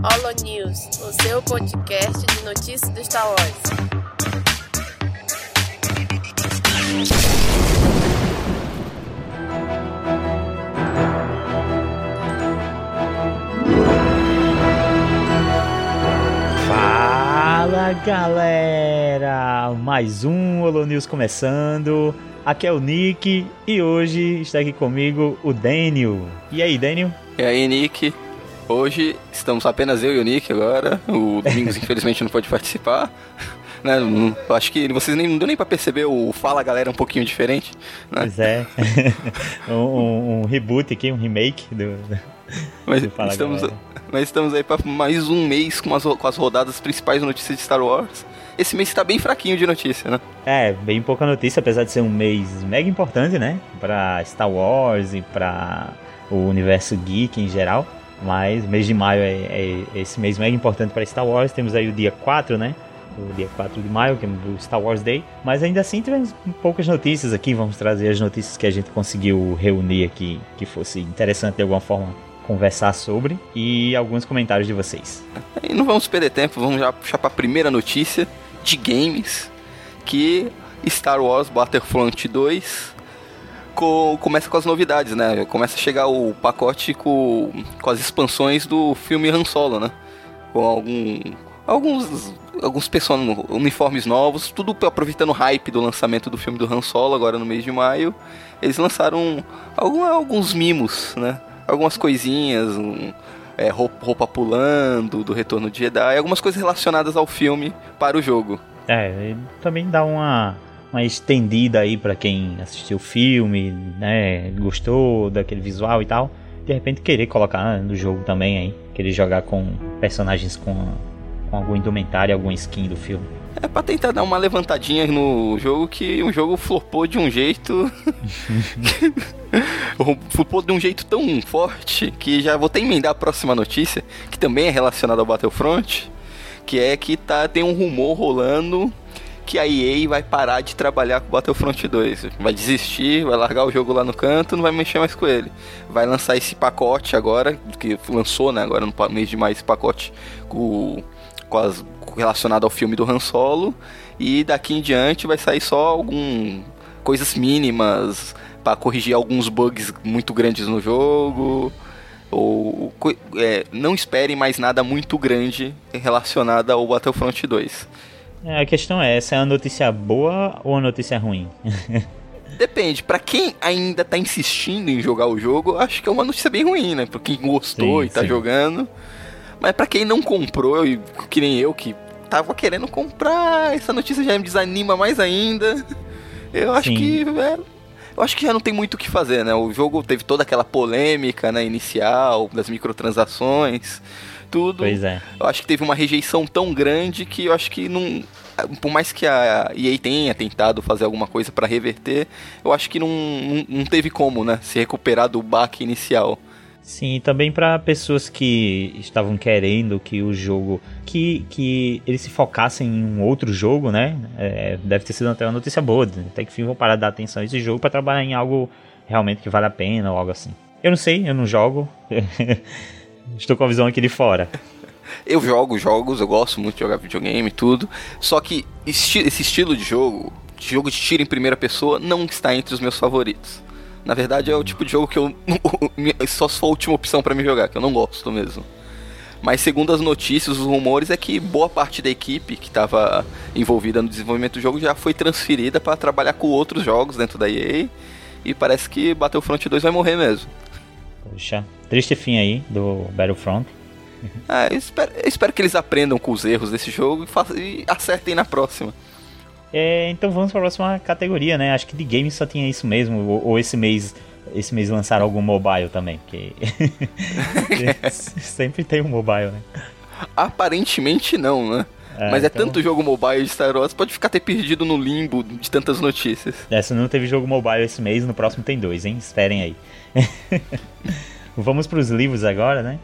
Holo News, o seu podcast de notícias do Star Wars. Fala galera! Mais um Holo News começando. Aqui é o Nick e hoje está aqui comigo o Daniel. E aí, Daniel? E aí, Nick? Hoje estamos apenas eu e o Nick agora. O Domingos, infelizmente, não pode participar. Né? Acho que vocês nem, não deu nem pra perceber o Fala Galera um pouquinho diferente. Né? Pois é. um, um, reboot aqui, um remake do. Mas, do Fala estamos, Galera. mas estamos aí para mais um mês com as, com as rodadas principais notícias de Star Wars. Esse mês está bem fraquinho de notícia, né? É, bem pouca notícia, apesar de ser um mês mega importante, né? Pra Star Wars e pra o universo geek em geral. Mas mês de maio é, é esse mês mega importante para Star Wars. Temos aí o dia 4, né? O dia 4 de maio, que é o Star Wars Day. Mas ainda assim tivemos poucas notícias aqui. Vamos trazer as notícias que a gente conseguiu reunir aqui, que fosse interessante de alguma forma conversar sobre e alguns comentários de vocês. E não vamos perder tempo, vamos já puxar para a primeira notícia de games, que Star Wars Battlefront 2 co começa com as novidades, né? Começa a chegar o pacote com, com as expansões do filme Han Solo, né? Com algum, alguns alguns person uniformes novos, tudo aproveitando o hype do lançamento do filme do Han Solo agora no mês de maio. Eles lançaram algum, alguns mimos, né? Algumas coisinhas, um, é, roupa, roupa pulando, do Retorno de Jedi, algumas coisas relacionadas ao filme para o jogo. É, também dá uma uma estendida aí para quem assistiu o filme, né, gostou daquele visual e tal, de repente querer colocar no jogo também aí, querer jogar com personagens com, com algum indumentário, algum skin do filme. É pra tentar dar uma levantadinha no jogo que o jogo flopou de um jeito. flopou de um jeito tão forte que já vou até emendar a próxima notícia, que também é relacionada ao Battlefront, que é que tá, tem um rumor rolando que a EA vai parar de trabalhar com Battlefront 2. Vai desistir, vai largar o jogo lá no canto, não vai mexer mais com ele. Vai lançar esse pacote agora, que lançou, né, agora no mês de maio esse pacote com, com as, relacionado ao filme do Han Solo. E daqui em diante vai sair só algum coisas mínimas para corrigir alguns bugs muito grandes no jogo ou é, não esperem mais nada muito grande relacionado ao Battlefront 2. É, a questão é, essa é uma notícia boa ou uma notícia ruim? Depende, para quem ainda tá insistindo em jogar o jogo, acho que é uma notícia bem ruim, né? Pra quem gostou sim, e tá sim. jogando. Mas para quem não comprou, que nem eu, que tava querendo comprar, essa notícia já me desanima mais ainda. Eu acho sim. que, é, eu acho que já não tem muito o que fazer, né? O jogo teve toda aquela polêmica, né, inicial, das microtransações tudo. Pois é. Eu acho que teve uma rejeição tão grande que eu acho que não. Por mais que a EA tenha tentado fazer alguma coisa para reverter, eu acho que não, não, não teve como, né? Se recuperar do baque inicial. Sim, também para pessoas que estavam querendo que o jogo. que, que eles se focassem em um outro jogo, né? É, deve ter sido até uma notícia boa. Até que fim vão parar de dar atenção a esse jogo para trabalhar em algo realmente que vale a pena ou algo assim. Eu não sei, eu não jogo. Estou com a visão aqui de fora. Eu jogo jogos, eu gosto muito de jogar videogame e tudo. Só que esti esse estilo de jogo, de jogo de tiro em primeira pessoa, não está entre os meus favoritos. Na verdade, é o tipo de jogo que eu. só se for a última opção para me jogar, que eu não gosto mesmo. Mas segundo as notícias, os rumores é que boa parte da equipe que estava envolvida no desenvolvimento do jogo já foi transferida para trabalhar com outros jogos dentro da EA. E parece que Battlefront 2 vai morrer mesmo. Poxa, triste fim aí do Battlefront. Ah, eu espero, eu espero que eles aprendam com os erros desse jogo e, façam, e acertem na próxima. É, então vamos para a próxima categoria, né? Acho que de games só tinha isso mesmo. Ou, ou esse mês esse mês lançaram algum mobile também, que sempre tem um mobile, né? Aparentemente não, né? É, Mas é então... tanto jogo mobile de Star Wars, pode ficar ter perdido no limbo de tantas notícias. É, se não teve jogo mobile esse mês, no próximo tem dois, hein? Esperem aí. Vamos para os livros agora, né?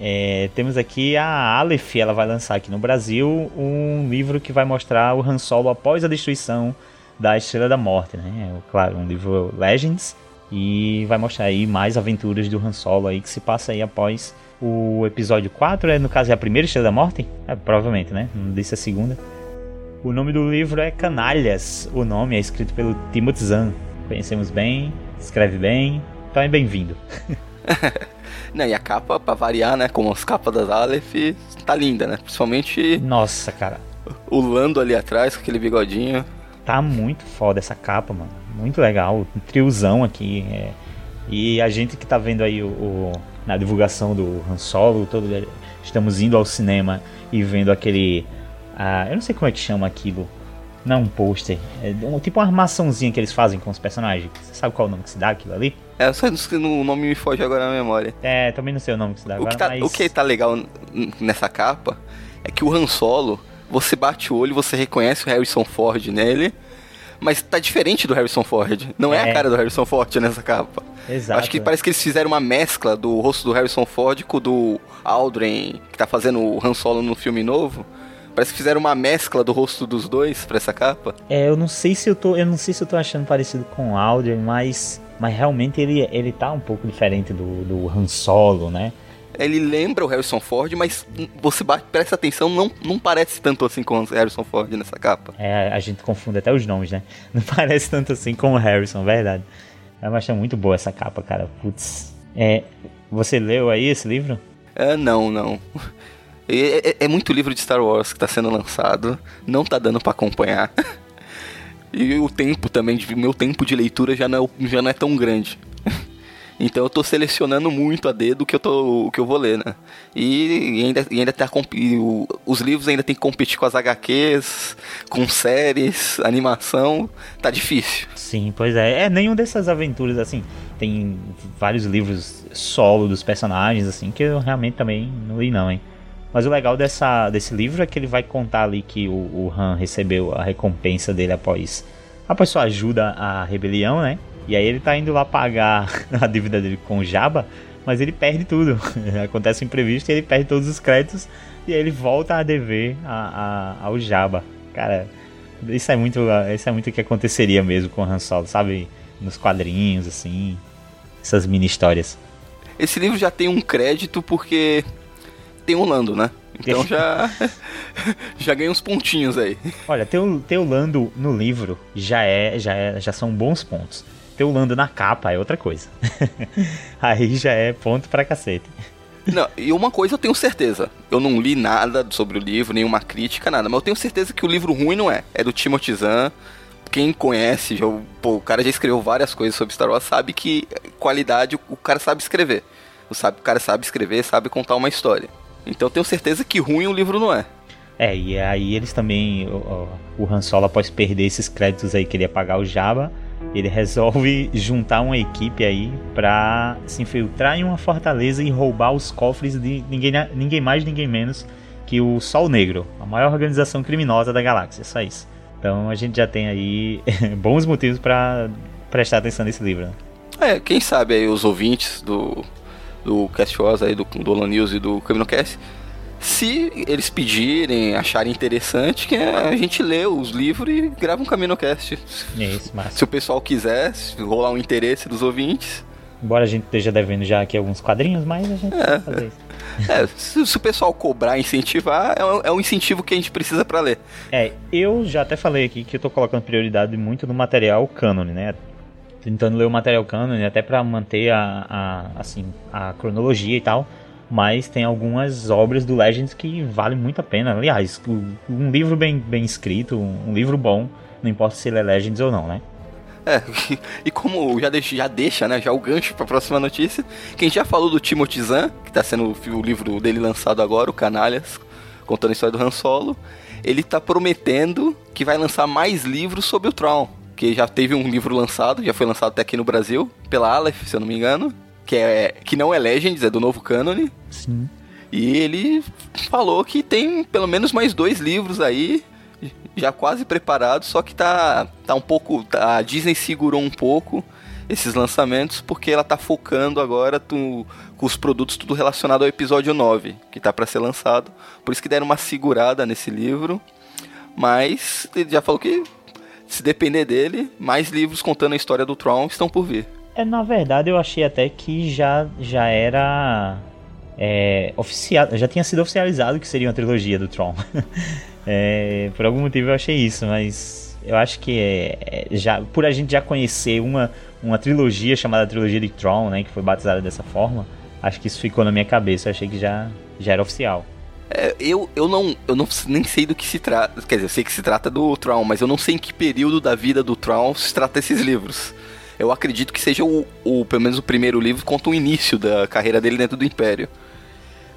É, temos aqui a Aleph, ela vai lançar aqui no Brasil um livro que vai mostrar o Han Solo após a destruição da Estrela da Morte, né? É, claro, um livro Legends e vai mostrar aí mais aventuras do Han Solo aí que se passa aí após O episódio 4 é, no caso, é a primeira Estrela da Morte? É, provavelmente, né? Não disse a segunda. O nome do livro é Canalhas. O nome é escrito pelo Timothy Zahn. Conhecemos bem, escreve bem, então é bem-vindo. Não, e a capa, pra variar, né? Como as capas das Aleph, tá linda, né? Principalmente. Nossa, cara. O Lando ali atrás, com aquele bigodinho. Tá muito foda essa capa, mano. Muito legal. Um triozão aqui. É... E a gente que tá vendo aí o, o, na divulgação do Han Solo, todo, estamos indo ao cinema e vendo aquele. Ah, eu não sei como é que chama aquilo. Não um pôster. É um, tipo uma armaçãozinha que eles fazem com os personagens. Você sabe qual é o nome que se dá aquilo ali? É, só o nome me foge agora na memória. É, também não sei o nome que se dá agora, o que tá, mas... O que tá legal nessa capa é que o Han Solo, você bate o olho, você reconhece o Harrison Ford nele, mas tá diferente do Harrison Ford. Não é, é a cara do Harrison Ford nessa capa. Exato. Acho que parece que eles fizeram uma mescla do rosto do Harrison Ford com o do Aldrin, que tá fazendo o Han Solo no filme novo. Parece que fizeram uma mescla do rosto dos dois pra essa capa. É, eu não sei se eu tô, eu não sei se eu tô achando parecido com o Aldrin, mas mas realmente ele ele tá um pouco diferente do, do Han Solo, né? Ele lembra o Harrison Ford, mas você bate, presta atenção, não, não parece tanto assim com o Harrison Ford nessa capa. É, a gente confunde até os nomes, né? Não parece tanto assim com o Harrison, verdade. Mas é muito boa essa capa, cara. Putz. É, você leu aí esse livro? É, não, não. É, é, é, muito livro de Star Wars que está sendo lançado, não tá dando para acompanhar. e o tempo também, meu tempo de leitura já não é, já não é tão grande. Então eu tô selecionando muito a dedo o que eu, tô, o que eu vou ler, né? E, e ainda, e ainda tá, o, os livros ainda tem que competir com as HQs, com séries, animação, tá difícil. Sim, pois é. É nenhum dessas aventuras, assim, tem vários livros solo dos personagens, assim, que eu realmente também não li não, hein? Mas o legal dessa, desse livro é que ele vai contar ali que o, o Han recebeu a recompensa dele após, após sua ajuda à rebelião, né? E aí ele tá indo lá pagar a dívida dele com o Jabba, mas ele perde tudo. Acontece um imprevisto e ele perde todos os créditos e aí ele volta a dever a, a, ao Jabba. Cara, isso é muito isso é muito o que aconteceria mesmo com o Han Solo, sabe? Nos quadrinhos, assim. Essas mini histórias. Esse livro já tem um crédito porque tem o Lando, né? Então já já ganha uns pontinhos aí. Olha, ter o, ter o Lando no livro já é já é já são bons pontos ter o Lando na capa é outra coisa. Aí já é ponto pra cacete. Não, e uma coisa eu tenho certeza. Eu não li nada sobre o livro, nenhuma crítica, nada. Mas eu tenho certeza que o livro ruim não é. É do Timothy Zahn. Quem conhece, já, pô, o cara já escreveu várias coisas sobre Star Wars, sabe que qualidade o cara sabe escrever. O, sabe, o cara sabe escrever, sabe contar uma história. Então eu tenho certeza que ruim o livro não é. É, e aí eles também. O, o Han Solo, após perder esses créditos aí que ele ia pagar o Jabba, ele resolve juntar uma equipe aí para se infiltrar em uma fortaleza e roubar os cofres de ninguém, ninguém mais, ninguém menos que o Sol Negro, a maior organização criminosa da galáxia. Só isso. Então a gente já tem aí bons motivos para prestar atenção nesse livro. Né? É, quem sabe aí os ouvintes do, do Cast Wars aí, do, do News e do CaminoCast se eles pedirem, acharem interessante, que a gente lê os livros e grava um CaminoCast. Isso, massa. Se o pessoal quiser, se rolar um interesse dos ouvintes. Embora a gente esteja devendo já aqui alguns quadrinhos, mas a gente é. fazer isso. É, se, se, o pessoal cobrar incentivar, é um, é um incentivo que a gente precisa para ler. É, eu já até falei aqui que eu tô colocando prioridade muito no material canon, né? Tentando ler o material canon, até para manter a, a, assim, a cronologia e tal mas tem algumas obras do Legends que valem muito a pena. Aliás, um livro bem, bem escrito, um livro bom, não importa se ele é Legends ou não, né? É, e como já deixa, já deixa, né, já o gancho para a próxima notícia, que a gente já falou do Timothy Zahn, que está sendo o livro dele lançado agora, o Canalhas, contando a história do Han Solo, ele está prometendo que vai lançar mais livros sobre o Tron, que já teve um livro lançado, já foi lançado até aqui no Brasil, pela Aleph, se eu não me engano, que, é, que não é Legends, é do novo cânone. Sim. E ele falou que tem pelo menos mais dois livros aí já quase preparados, só que tá, tá um pouco. Tá, a Disney segurou um pouco esses lançamentos porque ela tá focando agora tu, com os produtos tudo relacionado ao episódio 9, que tá para ser lançado. Por isso que deram uma segurada nesse livro. Mas ele já falou que se depender dele, mais livros contando a história do Tron estão por vir. É, na verdade, eu achei até que já, já era é, oficial, já tinha sido oficializado que seria uma trilogia do Tron. é, por algum motivo eu achei isso, mas eu acho que é, é, já por a gente já conhecer uma, uma trilogia chamada trilogia de Tron, né, que foi batizada dessa forma, acho que isso ficou na minha cabeça. Eu achei que já, já era oficial. É, eu, eu, não, eu não nem sei do que se trata. Quer dizer, eu sei que se trata do Tron, mas eu não sei em que período da vida do Tron se trata esses livros. Eu acredito que seja o, o pelo menos o primeiro livro conta o início da carreira dele dentro do Império.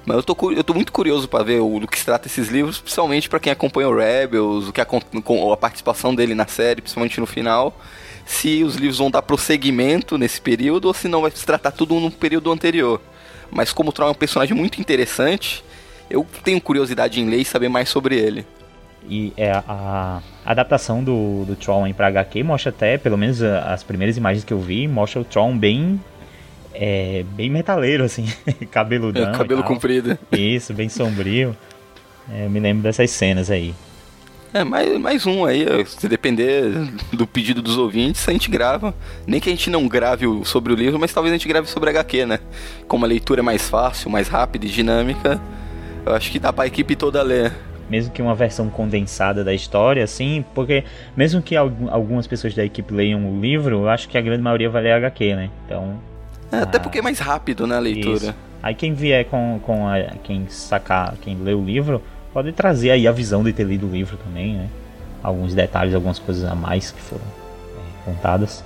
Mas eu tô, eu tô muito curioso para ver o, do que se trata esses livros, principalmente para quem acompanha o Rebels, o que a, a participação dele na série, principalmente no final. Se os livros vão dar prosseguimento nesse período ou se não vai se tratar tudo no período anterior. Mas como o Tron é um personagem muito interessante, eu tenho curiosidade em ler e saber mais sobre ele. E é a, a adaptação do, do Tron para HQ mostra até, pelo menos as primeiras imagens que eu vi, mostra o Tron bem é, bem metaleiro, assim, cabeludão. É, cabelo comprido. Isso, bem sombrio. É, eu me lembro dessas cenas aí. É, mais, mais um aí, se depender do pedido dos ouvintes, a gente grava. Nem que a gente não grave sobre o livro, mas talvez a gente grave sobre a HQ, né? Como a leitura é mais fácil, mais rápida e dinâmica, eu acho que dá pra equipe toda ler. Mesmo que uma versão condensada da história, assim, porque mesmo que algumas pessoas da equipe leiam o livro, eu acho que a grande maioria vai ler a HQ, né? Então é, até porque é mais rápido, né, a leitura. Isso. Aí quem vier com, com a, quem sacar, quem lê o livro, pode trazer aí a visão de ter lido o livro também, né? Alguns detalhes, algumas coisas a mais que foram é, contadas.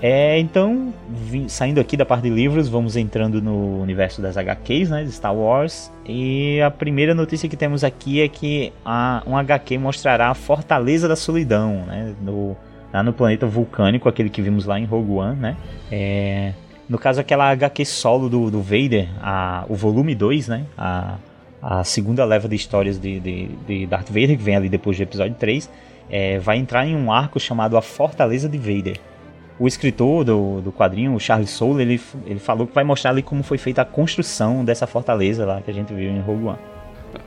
É, então, vim, saindo aqui da parte de livros, vamos entrando no universo das HQs, né, de Star Wars. E a primeira notícia que temos aqui é que a, um HQ mostrará a Fortaleza da Solidão, né, no, lá no planeta vulcânico, aquele que vimos lá em Rogue One, né. É, no caso, aquela HQ solo do, do Vader, a, o volume 2, né? A, a segunda leva de histórias de, de, de Darth Vader, que vem ali depois do episódio 3, é, vai entrar em um arco chamado A Fortaleza de Vader. O escritor do, do quadrinho, o Charles Soule, ele, ele falou que vai mostrar ali como foi feita a construção dessa fortaleza lá que a gente viu em Rogue One.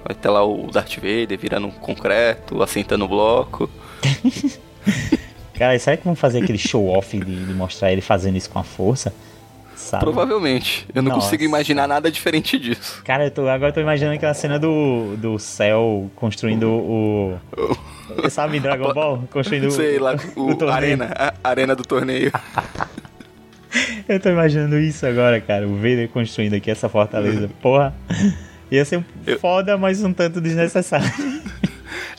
Vai ter lá o Darth Vader virando um concreto, assentando o bloco. Cara, será que vão fazer aquele show-off de, de mostrar ele fazendo isso com a força? Sabe? Provavelmente. Eu não Nossa. consigo imaginar nada diferente disso. Cara, eu tô, agora eu tô imaginando aquela cena do, do céu construindo o. sabe, Dragon Ball? Construindo Sei lá, o, o arena, a arena do torneio. eu tô imaginando isso agora, cara. O Vader construindo aqui essa fortaleza. Porra. Ia ser eu... foda, mas um tanto desnecessário.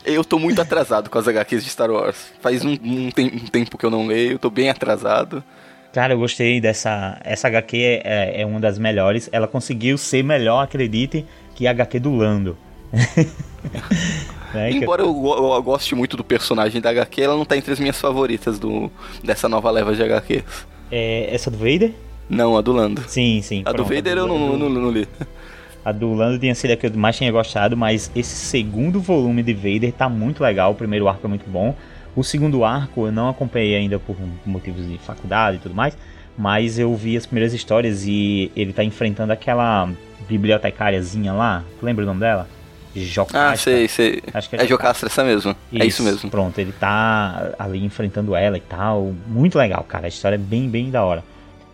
Eu tô muito atrasado com as HQs de Star Wars. Faz um, um, tem, um tempo que eu não leio, tô bem atrasado. Cara, eu gostei dessa. Essa HQ é, é, é, uma das melhores. Ela conseguiu ser melhor, acredite, que a HQ do Lando. é, Embora eu... Eu, eu, goste muito do personagem da HQ, ela não tá entre as minhas favoritas do, dessa nova leva de HQs. É essa do Vader? Não, a do Lando. Sim, sim. A pronto, do Vader a do, eu não, não, não, não li. A do Lando tinha sido a que eu mais tinha gostado, mas esse segundo volume de Vader tá muito legal. O primeiro arco é muito bom. O segundo arco eu não acompanhei ainda por motivos de faculdade e tudo mais, mas eu vi as primeiras histórias e ele tá enfrentando aquela bibliotecáriazinha lá. Tu lembra o nome dela? Jocasta. Ah, sei, sei. Acho que é, é Jocasta essa mesmo. Isso, é isso mesmo. Pronto, ele tá ali enfrentando ela e tal. Muito legal, cara. A história é bem, bem da hora.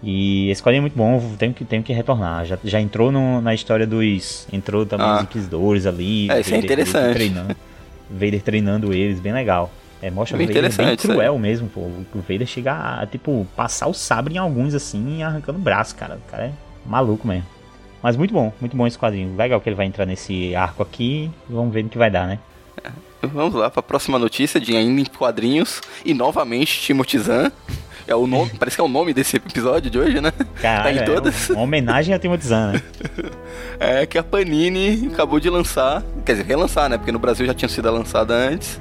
E esse quadrinho é muito bom, tenho que, tenho que retornar. Já, já entrou no, na história dos. Entrou também ah. os Inquisidores ali. É, isso é interessante. Treinando, Vader treinando eles, bem legal. É, mostra bem o Vader bem cruel é. mesmo, pô. O Vader chega a, tipo, passar o sabre em alguns, assim, arrancando o braço, cara. O cara é maluco mesmo. Mas muito bom, muito bom esse quadrinho. Legal que ele vai entrar nesse arco aqui. Vamos ver o que vai dar, né? É, vamos lá para a próxima notícia de ainda em quadrinhos. E novamente, Timothy Zahn. É o nome, parece que é o nome desse episódio de hoje, né? Caralho, tá em todas. É uma homenagem a Timothy Zahn, né? é que a Panini acabou de lançar, quer dizer, relançar, né? Porque no Brasil já tinha sido lançada antes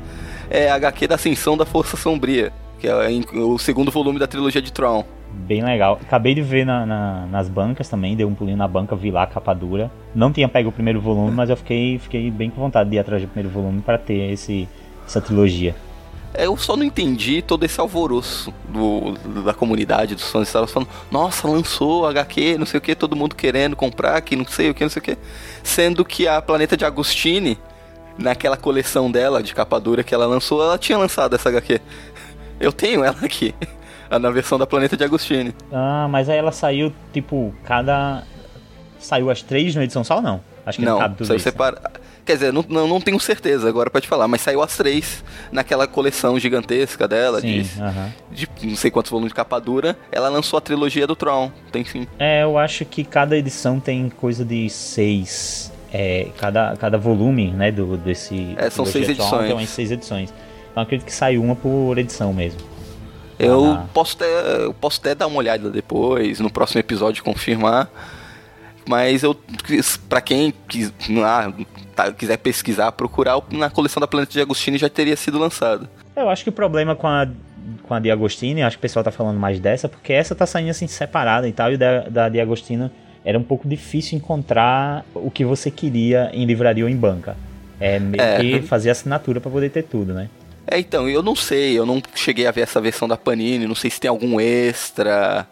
é HQ da Ascensão da Força Sombria, que é o segundo volume da trilogia de Tron. Bem legal. Acabei de ver na, na, nas bancas também, dei um pulinho na banca, vi lá a capa dura. Não tinha pego o primeiro volume, mas eu fiquei, fiquei bem com vontade de ir atrás do primeiro volume para ter esse, essa trilogia. É, eu só não entendi todo esse alvoroço do, da comunidade, dos fãs estavam falando, nossa, lançou HQ, não sei o que, todo mundo querendo comprar, que não sei o que, não sei o que. Sendo que a Planeta de Agostini naquela coleção dela de capa dura que ela lançou, ela tinha lançado essa HQ. Eu tenho ela aqui, na versão da Planeta de Agostini. Ah, mas aí ela saiu, tipo, cada. Saiu as três numa edição só ou não? Acho que não, não cabe tudo saiu isso. né? separa... Quer dizer, não, não, não tenho certeza agora pra te falar, mas saiu as três naquela coleção gigantesca dela, Sim, de, aham. de não sei quantos volumes de capa dura. Ela lançou a trilogia do Tron, tem sim. É, eu acho que cada edição tem coisa de seis. É, cada, cada volume, né, do, desse. É, são seis edições. Tem umas seis edições. Então acredito que sai uma por edição mesmo. Eu Ah. posso até, eu posso até dar uma olhada depois, no próximo episódio confirmar. Mas eu, pra quem quis, ah, tá, quiser pesquisar, procurar na coleção da Planeta de Agostini já teria sido lançado. Eu acho que o problema com a, com a Diagostini, acho que o pessoal tá falando mais dessa, porque essa tá saindo assim separada e tal, e da, da Diagostino era um pouco difícil encontrar o que você queria em livraria ou em banca. É meio É. que fazer assinatura pra poder ter tudo, né? É, então, eu não sei, eu não cheguei a ver essa versão da Panini, não sei se tem algum extra,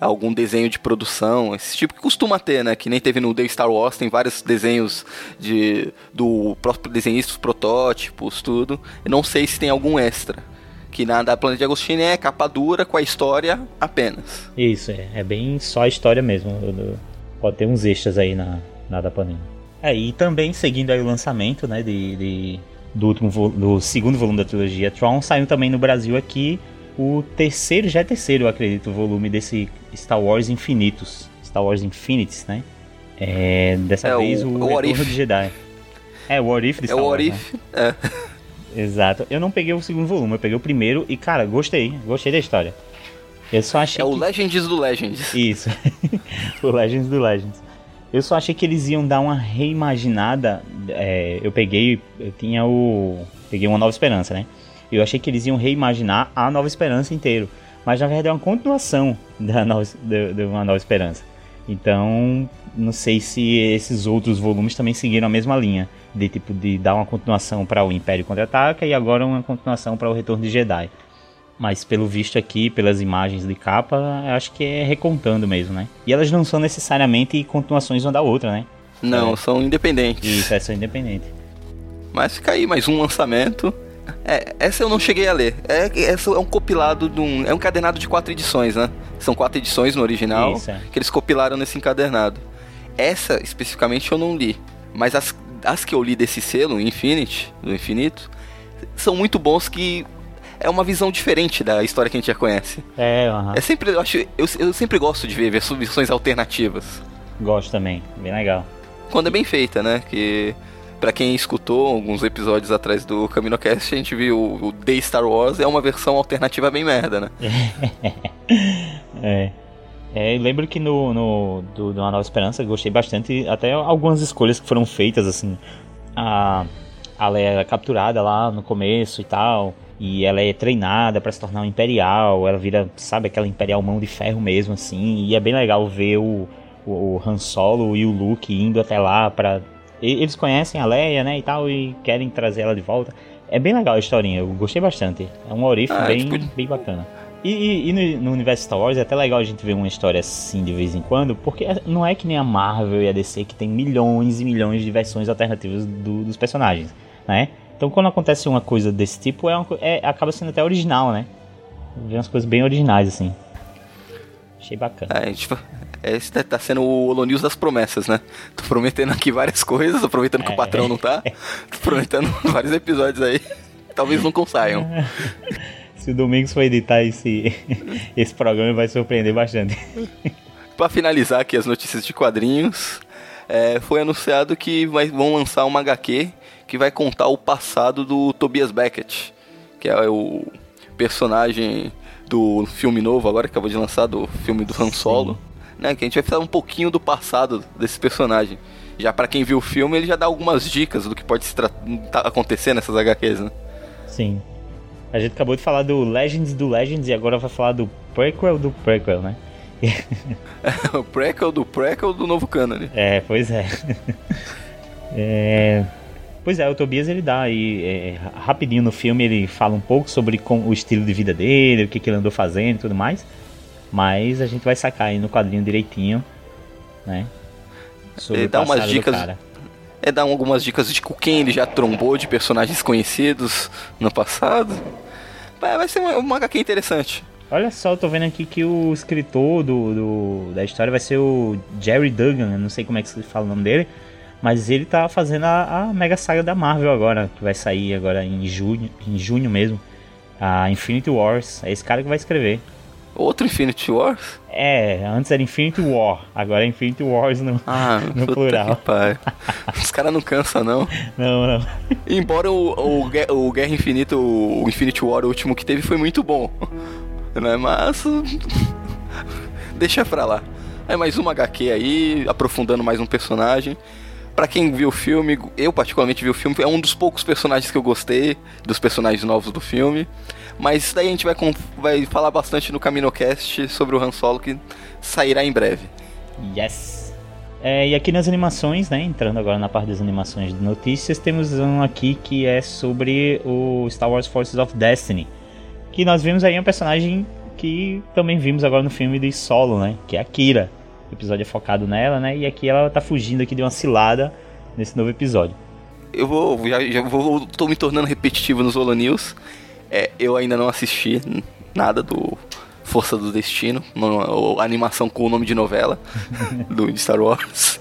algum desenho de produção, esse tipo que costuma ter, né? Que nem teve no The Star Wars, tem vários desenhos de do próprio desenhista, os protótipos, tudo. Eu não sei se tem algum extra. Que na da Planeta de Agostini é capa dura com a história apenas. Isso, é, é bem só a história mesmo. do- pode ter uns extras aí na, na da Panini. É, e também seguindo aí o lançamento, né, de, de- do último do segundo volume da trilogia Tron, saiu também no Brasil aqui o terceiro, já é terceiro, eu acredito, volume desse Star Wars Infinitos, Star Wars Infinities, né? É, dessa É, o- vez o, o What Retorno de Jedi. É, o What If de É Star o Wars, What né? If. É. Exato. Eu não peguei o segundo volume, eu peguei o primeiro e, cara, gostei. Gostei da história. Eu só achei É o que... Legends do Legends. Isso. o Legends do Legends. Eu só achei que eles iam dar uma reimaginada. é, eu peguei. Eu tinha o. Peguei uma Nova Esperança, né? Eu achei que eles iam reimaginar a Nova Esperança inteiro. Mas na verdade é uma continuação da nova, de, de uma Nova Esperança. Então, não sei se esses outros volumes também seguiram a mesma linha. De tipo, de dar uma continuação para o Império Contra-Ataca e agora uma continuação para o Retorno de Jedi. Mas pelo visto aqui, pelas imagens de capa, eu acho que é recontando mesmo, né? E elas não são necessariamente continuações uma da outra, né? Não, É. são independentes. Isso, é só independente. Mas fica aí mais um lançamento. É, essa eu não cheguei a ler. É, essa é um compilado de um. É um encadernado de quatro edições, né? São quatro edições no original Isso, é. que eles compilaram nesse encadernado. Essa especificamente eu não li. Mas as, as que eu li desse selo, Infinity, do Infinito, são muito bons que. É uma visão diferente da história que a gente já conhece. É, aham. É sempre, eu, acho, eu, eu sempre gosto de ver versões alternativas. Gosto também. Bem legal. Quando é bem feita, né? Que pra quem escutou alguns episódios atrás do CaminoCast, a gente viu o The Star Wars é uma versão alternativa bem merda, né? É. É, lembro que no, no do, do Uma Nova Esperança gostei bastante, até algumas escolhas que foram feitas, assim. A, a Leia capturada lá no começo e tal, e ela é treinada pra se tornar um Imperial, ela vira, sabe, aquela Imperial mão de ferro mesmo, assim, e é bem legal ver o, o, o Han Solo e o Luke indo até lá pra... e- Eles conhecem a Leia, né, e tal, e querem trazer ela de volta. É bem legal a historinha, eu gostei bastante. É um orif Ah, bem, tipo- bem bacana. E, e- e no, no universo Star Wars é até legal a gente ver uma história assim de vez em quando, porque não é que nem a Marvel e a DC que tem milhões e milhões de versões alternativas do- dos personagens, né? Então quando acontece uma coisa desse tipo, é, uma é- acaba sendo até original, né? Vê umas coisas bem originais assim. Achei bacana. É, fa- esse tá- sendo o Holo News das promessas, né? Tô prometendo aqui várias coisas, aproveitando que É. o patrão não tá. Tô prometendo vários episódios aí. Talvez nunca saiam. Se o Domingos for editar esse, esse programa, vai surpreender bastante. Pra finalizar aqui as notícias de quadrinhos, é, foi anunciado que vai- vão lançar uma HQ que vai contar o passado do Tobias Beckett, que é o personagem do filme novo agora que acabou de lançar, do filme do Han Solo, né? Que a gente vai falar um pouquinho do passado desse personagem. Já pra quem viu o filme, ele já dá algumas dicas do que pode tá- acontecer nessas HQs, né? Sim. A gente acabou de falar do Legends do Legends e agora vai falar do prequel do prequel, né? o prequel do prequel do novo canon. É, pois é. É, Pois é, o Tobias ele dá aí, é, rapidinho no filme, ele fala um pouco sobre com- o estilo de vida dele, o que, que ele andou fazendo e tudo mais. Mas a gente vai sacar aí no quadrinho direitinho, né? Sobre Ele o dá umas dicas-. É dar algumas dicas de com quem ele já trombou de personagens conhecidos no passado. Vai vai ser uma, uma HQ interessante. Olha só, eu tô vendo aqui que o escritor do, do da história vai ser o Jerry Duggan, eu não sei como é que se fala o nome dele, mas ele tá fazendo a, a mega saga da Marvel agora, que vai sair agora em junho, em junho mesmo. A Infinity Wars. É esse cara que vai escrever. Outro Infinity Wars? É, antes era Infinity War, agora é Infinity Wars no, ah, no plural. Os caras não cansam, não. Não, não. Embora o, o, o Guerra Infinita, o Infinity War, o último que teve, foi muito bom. Né? Mas. Deixa pra lá. É mais uma HQ aí, aprofundando mais um personagem. Para quem viu o filme, eu particularmente vi o filme, é um dos poucos personagens que eu gostei, dos personagens novos do filme. Mas isso daí a gente vai, vai falar bastante no CaminoCast sobre o Han Solo, que sairá em breve. Yes! É, e aqui nas animações, né, entrando agora na parte das animações de notícias, temos um aqui que é sobre o Star Wars Forces of Destiny. Que nós vimos aí um personagem que também vimos agora no filme de Solo, né, que é a Kira. O episódio é focado nela, né? E aqui ela tá fugindo aqui de uma cilada nesse novo episódio. Eu vou, já, já vou, tô me tornando repetitivo nos Holo News. É, eu ainda não assisti nada do Força do Destino, a animação com o nome de novela do Star Wars.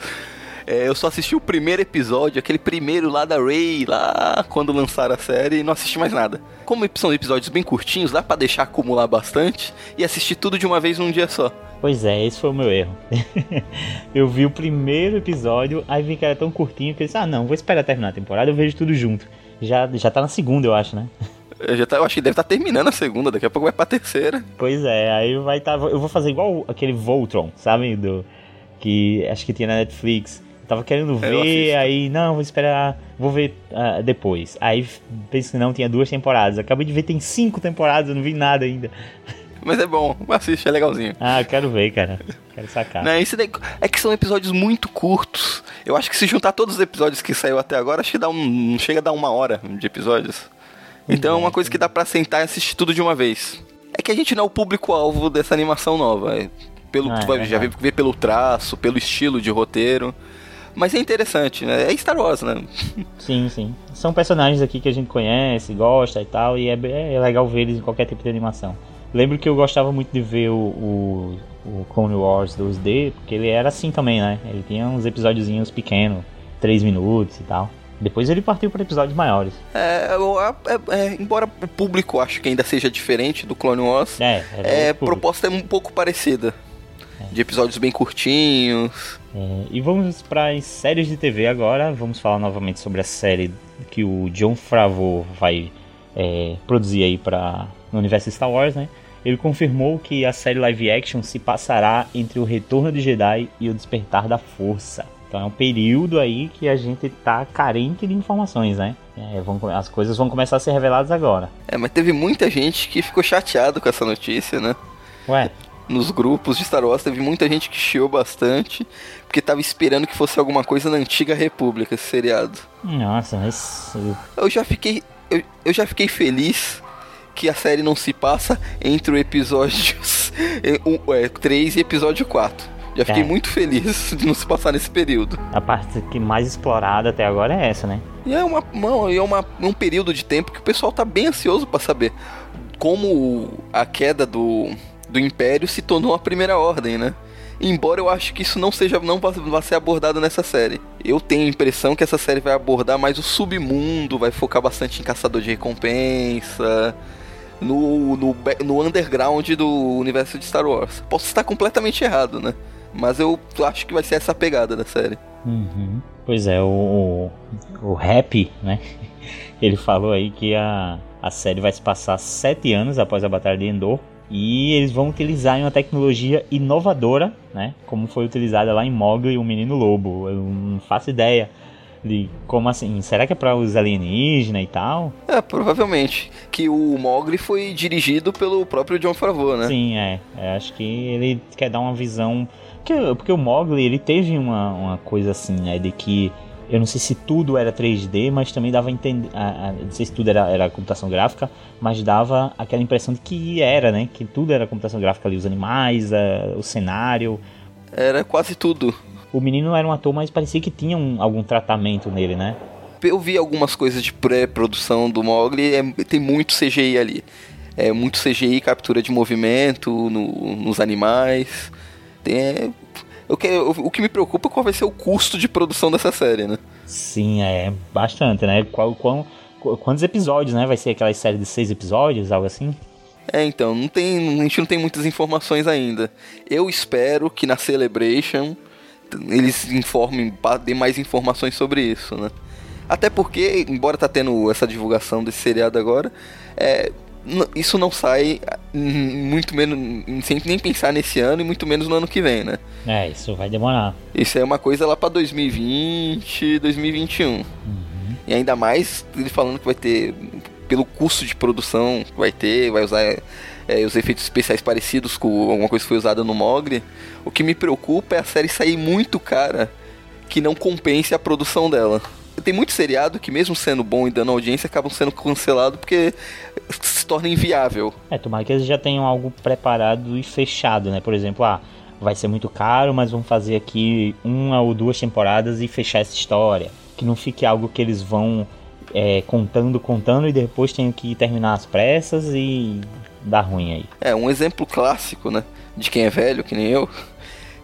É, eu só assisti o primeiro episódio, aquele primeiro lá da Ray, lá quando lançaram a série, e não assisti mais nada. Como são episódios bem curtinhos, dá para deixar acumular bastante e assistir tudo de uma vez num dia só. Pois é, esse foi o meu erro. eu vi o primeiro episódio, aí vi que era tão curtinho que eu disse, ah não, vou esperar terminar a temporada, eu vejo tudo junto. Já, já tá na segunda, eu acho, né? Eu, já tá, eu acho que deve estar tá terminando a segunda, daqui a pouco vai pra terceira. Pois é, aí vai estar. Tá, eu vou fazer igual aquele Voltron, sabe? Do, que acho que tinha na Netflix. Tava querendo ver, aí, não, vou esperar, vou ver uh, depois. Aí penso que não, tinha duas temporadas. Acabei de ver, tem cinco temporadas, eu não vi nada ainda. Mas é bom, assiste, é legalzinho. Ah, quero ver, cara. Quero sacar. Não, isso daí, é que são episódios muito curtos. Eu acho que se juntar todos os episódios que saiu até agora, acho que dá um, chega a dar uma hora de episódios. Então é uma coisa que dá para sentar e assistir tudo de uma vez. É que a gente não é o público-alvo dessa animação nova. É pelo, ah, é já vê, vê pelo traço, pelo estilo de roteiro. Mas é interessante, né? É Star Wars, né? Sim, sim. São personagens aqui que a gente conhece, gosta e tal, e é, é legal ver eles em qualquer tipo de animação. Lembro que eu gostava muito de ver o, o, o Clone Wars 2D, porque ele era assim também, né? Ele tinha uns episódiozinhos pequenos, 3 minutos e tal. Depois ele partiu para episódios maiores. É, é, é, embora o público acho que ainda seja diferente do Clone Wars, é, é, a proposta é um pouco parecida. É. De episódios bem curtinhos. É, e vamos para as séries de TV agora. Vamos falar novamente sobre a série que o John Favreau vai produzir aí para no universo Star Wars, né? ele confirmou que a série live action se passará entre o Retorno de Jedi e o Despertar da Força. Então é um período aí que a gente tá carente de informações, né? É, vão, as coisas vão começar a ser reveladas agora. É, mas teve muita gente que ficou chateado com essa notícia, né? Ué? Nos grupos de Star Wars teve muita gente que chiou bastante, porque tava esperando que fosse alguma coisa na antiga República, esse seriado. Nossa, mas. Eu já fiquei. Eu, eu já fiquei feliz que a série não se passa entre o episódios 3 é, e episódio 4. Já fiquei é. muito feliz de não se passar nesse período. A parte que mais explorada até agora é essa, né? E é, uma, uma, é uma, um período de tempo que o pessoal tá bem ansioso para saber como a queda do, do Império se tornou a Primeira Ordem, né? Embora eu acho que isso não seja não vai ser abordado nessa série. Eu tenho a impressão que essa série vai abordar mais o submundo, vai focar bastante em caçador de recompensa, no, no, no underground do universo de Star Wars. Posso estar completamente errado, né? Mas eu acho que vai ser essa pegada da série. Uhum. Pois é, o, o, o Rap, né? Ele falou aí que a, a série vai se passar sete anos após a Batalha de Endor. E eles vão utilizar uma tecnologia inovadora, né? Como foi utilizada lá em Mowgli e o Menino Lobo. Eu não faço ideia de como assim? Será que é para os alienígenas e tal? É, provavelmente. Que o Mogli foi dirigido pelo próprio John Favreau, né? Sim, é. é acho que ele quer dar uma visão. Porque, porque o Mogli, ele teve uma, uma coisa assim, né? De que. Eu não sei se tudo era 3D, mas também dava a entender. Não sei se tudo era, era computação gráfica, mas dava aquela impressão de que era, né? Que tudo era computação gráfica ali, os animais, a, o cenário. Era quase tudo o menino não era um ator, mas parecia que tinha um, algum tratamento nele, né? Eu vi algumas coisas de pré-produção do Mogli, é, tem muito CGI ali. É muito CGI, captura de movimento no, nos animais. Tem, é, eu que, o que me preocupa é qual vai ser o custo de produção dessa série, né? Sim, é bastante, né? Qual, qual, quantos episódios, né? Vai ser aquela série de seis episódios, algo assim? É, então, não tem, a gente não tem muitas informações ainda. Eu espero que na Celebration eles informem, dê mais informações sobre isso, né? Até porque, embora tá tendo essa divulgação desse seriado agora, é, isso não sai muito menos, sem nem pensar nesse ano e muito menos no ano que vem, né? É, isso vai demorar. Isso é uma coisa lá pra 2020, 2021. Uhum. E ainda mais ele falando que vai ter, pelo custo de produção que vai ter, vai usar é, os efeitos especiais parecidos com alguma coisa que foi usada no Mogre. O que me preocupa é a série sair muito cara que não compense a produção dela tem muito seriado que, mesmo sendo bom e dando audiência, acabam sendo cancelados porque se torna inviável. É, tomara que eles já tenham algo preparado e fechado, né? Por exemplo, ah, vai ser muito caro, mas vamos fazer aqui uma ou duas temporadas e fechar essa história. Que não fique algo que eles vão é, contando, contando e depois tenham que terminar as pressas e dar ruim aí. É, um exemplo clássico, né? De quem é velho, que nem eu,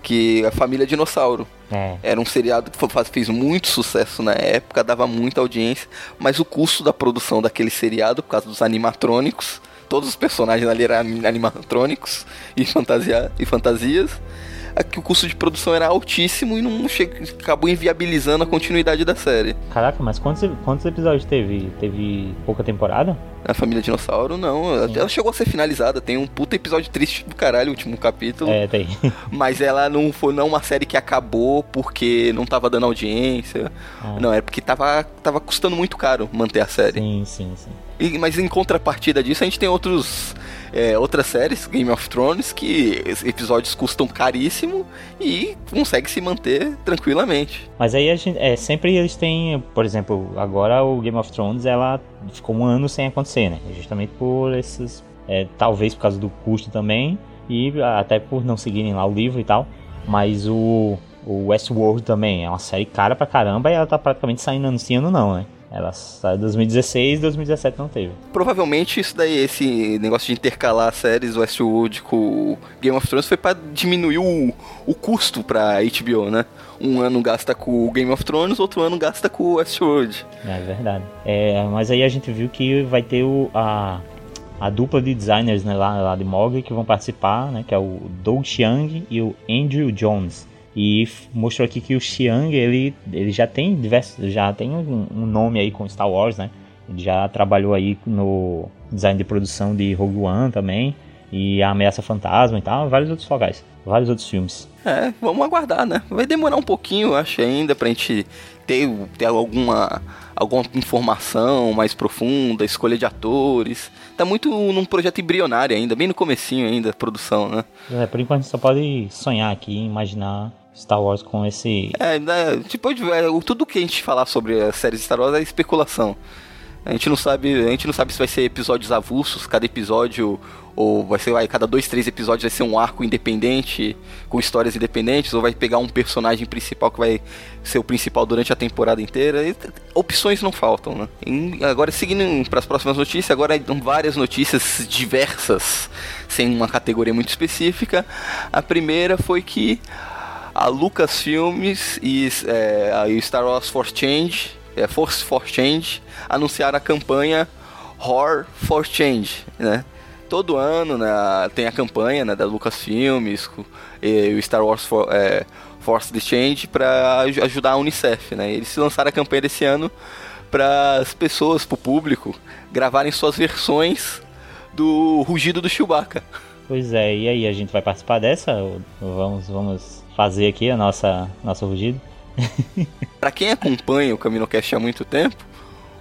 que é a família Dinossauro. É. Era um seriado que fez muito sucesso na época, dava muita audiência, mas o custo da produção daquele seriado, por causa dos animatrônicos, todos os personagens ali eram animatrônicos e, fantasia, e fantasias, é que o custo de produção era altíssimo e não chega, acabou inviabilizando a continuidade da série. Caraca, mas quantos, quantos episódios teve? Teve pouca temporada? A Família Dinossauro, não. Sim. Ela chegou a ser finalizada. Tem um puta episódio triste do caralho, o último capítulo. É, tem. Mas ela não foi não uma série que acabou porque não tava dando audiência. Ah. Não, é porque tava, tava custando muito caro manter a série. Sim, sim, sim. E, mas em contrapartida disso, a gente tem outros é, outras séries, Game of Thrones, que episódios custam caríssimo e consegue se manter tranquilamente. Mas aí gente, é, sempre eles têm, por exemplo, agora o Game of Thrones ela ficou um ano sem acontecer, né? Justamente por esses, é, talvez por causa do custo também e até por não seguirem lá o livro e tal. Mas o, o Westworld também é uma série cara pra caramba e ela tá praticamente saindo anunciando não, né? Ela saiu 2016 2017 não teve. Provavelmente isso daí, esse negócio de intercalar séries Westworld com Game of Thrones foi para diminuir o, o custo pra HBO, né? Um ano gasta com Game of Thrones, outro ano gasta com Westworld. É verdade. É, mas aí a gente viu que vai ter o, a, a dupla de designers né, lá, lá de Mogli que vão participar, né? Que é o Doug Chiang e o Andrew Jones. E mostrou aqui que o Xiang, ele, ele já tem diversos, já tem um, um, nome aí com Star Wars, né? Ele já trabalhou aí no design de produção de Rogue One também, e a Ameaça Fantasma e tal, vários outros locais, vários outros filmes. É, vamos aguardar, né? Vai demorar um pouquinho, acho, ainda, pra gente ter, ter alguma, alguma informação mais profunda, escolha de atores. Tá muito num projeto embrionário ainda, bem no comecinho ainda, a produção, né? É, por enquanto a gente só pode sonhar aqui, imaginar Star Wars com esse. É, né, tipo, é, tudo que a gente falar sobre as séries de Star Wars é especulação. A gente não sabe, a gente não sabe se vai ser episódios avulsos, cada episódio ou vai ser vai, cada dois, três episódios vai ser um arco independente, com histórias independentes, ou vai pegar um personagem principal que vai ser o principal durante a temporada inteira. E, opções não faltam, né? E agora seguindo para as próximas notícias, agora várias notícias diversas, sem uma categoria muito específica. A primeira foi que a Lucasfilmes e é, a Star Wars for Change, é, Force for Change, anunciaram a campanha Horror for Change, né? Todo ano né, tem a campanha né, da Lucasfilmes e o Star Wars for, é, Force the Change para ajudar a Unicef, né? Eles lançaram a campanha desse ano para as pessoas, para o público, gravarem suas versões do rugido do Chewbacca. Pois é, e aí a gente vai participar dessa? Vamos, vamos fazer aqui a nossa nosso rugido. para quem acompanha o CaminoCast há muito tempo,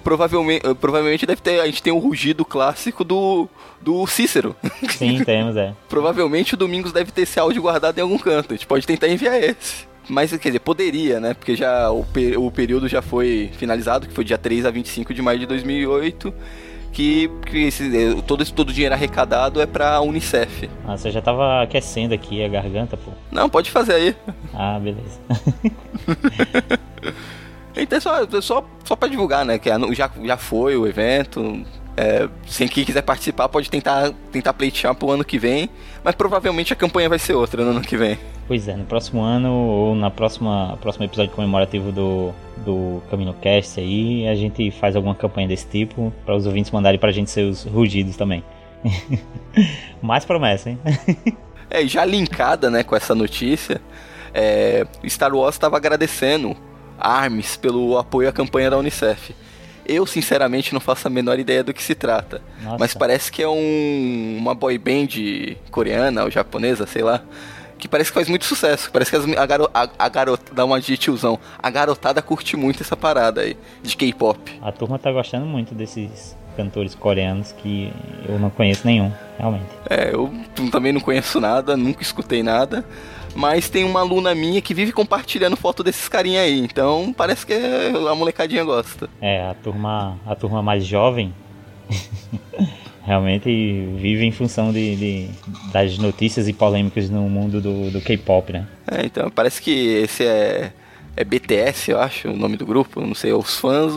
provavelmente, eh, provavelmente deve ter a gente tem o rugido clássico do do Cícero. Sim, temos, é. provavelmente o Domingos deve ter esse áudio guardado em algum canto. A gente pode tentar enviar esse. Mas, quer dizer, poderia, né? Porque já o, o período já foi finalizado, que foi dia 3 a 25 de maio de 2008 que, que esse, eh, todo esse todo o dinheiro arrecadado é pra Unicef. Ah, você já tava aquecendo aqui a garganta, pô. Não, pode fazer aí. Ah, beleza. então é só, é só, só pra divulgar, né? Que já, já foi o evento. É, sem quem quiser participar pode tentar, tentar pleitear pro ano que vem, mas provavelmente a campanha vai ser outra no ano que vem. Pois é, no próximo ano ou na próxima próximo episódio comemorativo do, do Camino Cast aí, a gente faz alguma campanha desse tipo para os ouvintes mandarem pra gente seus rugidos também. Mais promessa, hein? é, já linkada, né, com essa notícia, é, Star Wars estava agradecendo Arms pelo apoio à campanha da Unicef. Eu, sinceramente, não faço a menor ideia do que se trata. Nossa. Mas parece que é um, uma boy band coreana ou japonesa, sei lá. Que parece que faz muito sucesso. Parece que as, a, garo, a, a garota. Dá uma de tiozão. A garotada curte muito essa parada aí de K-pop. A turma tá gostando muito desses cantores coreanos que eu não conheço nenhum, realmente. É, eu também não conheço nada, nunca escutei nada. Mas tem uma aluna minha que vive compartilhando foto desses carinha aí. Então parece que a molecadinha gosta. É, a turma, a turma mais jovem realmente vive em função de, de, das notícias e polêmicas no mundo do, do K-pop, né? É, então parece que esse é é BTS, eu acho, o nome do grupo, não sei, os fãs.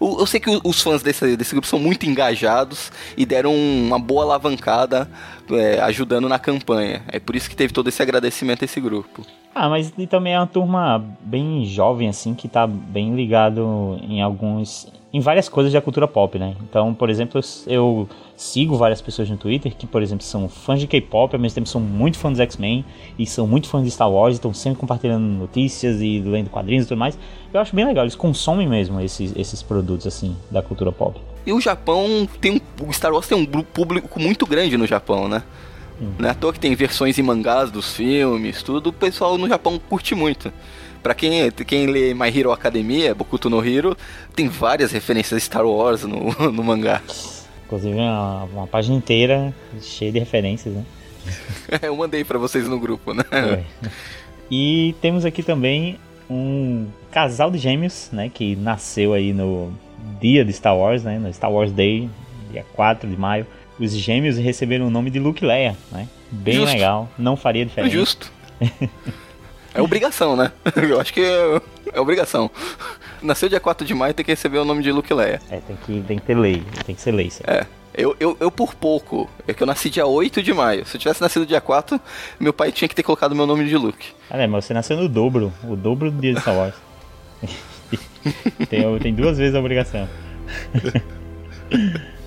Eu sei que os fãs desse, desse grupo são muito engajados e deram uma boa alavancada é, ajudando na campanha. É por isso que teve todo esse agradecimento a esse grupo. Ah, mas também é uma turma bem jovem, assim, que tá bem ligado em alguns. Em várias coisas da cultura pop, né? Então, por exemplo, eu sigo várias pessoas no Twitter que, por exemplo, são fãs de K-pop, ao mesmo tempo são muito fãs dos X-Men e são muito fãs de Star Wars, estão sempre compartilhando notícias e lendo quadrinhos e tudo mais. Eu acho bem legal, eles consomem mesmo esses, esses produtos, assim, da cultura pop. E o Japão tem um. O Star Wars tem um público muito grande no Japão, né? Hum. Não é à toa que tem versões em mangás dos filmes, tudo, o pessoal no Japão curte muito. Pra quem, quem lê My Hero Academia, Bokuto no Hero, tem várias referências a Star Wars no, no mangá. Inclusive uma, uma página inteira cheia de referências, né? Eu mandei para vocês no grupo, né? É. E temos aqui também um casal de gêmeos, né? Que nasceu aí no dia de Star Wars, né? No Star Wars Day, dia 4 de maio os gêmeos receberam o nome de Luke e Leia, né? Bem Justo. legal, não faria diferença. Justo. é obrigação, né? Eu acho que é, é, obrigação. Nasceu dia 4 de maio tem que receber o nome de Luke Leia. É, tem que, tem que ter lei, tem que ser lei. Certo? É. Eu, eu, eu, por pouco, é que eu nasci dia 8 de maio. Se eu tivesse nascido dia 4, meu pai tinha que ter colocado meu nome de Luke. Ah, é, mas você nasceu no dobro, o dobro do dia de Star Wars. tem, tem duas vezes a obrigação.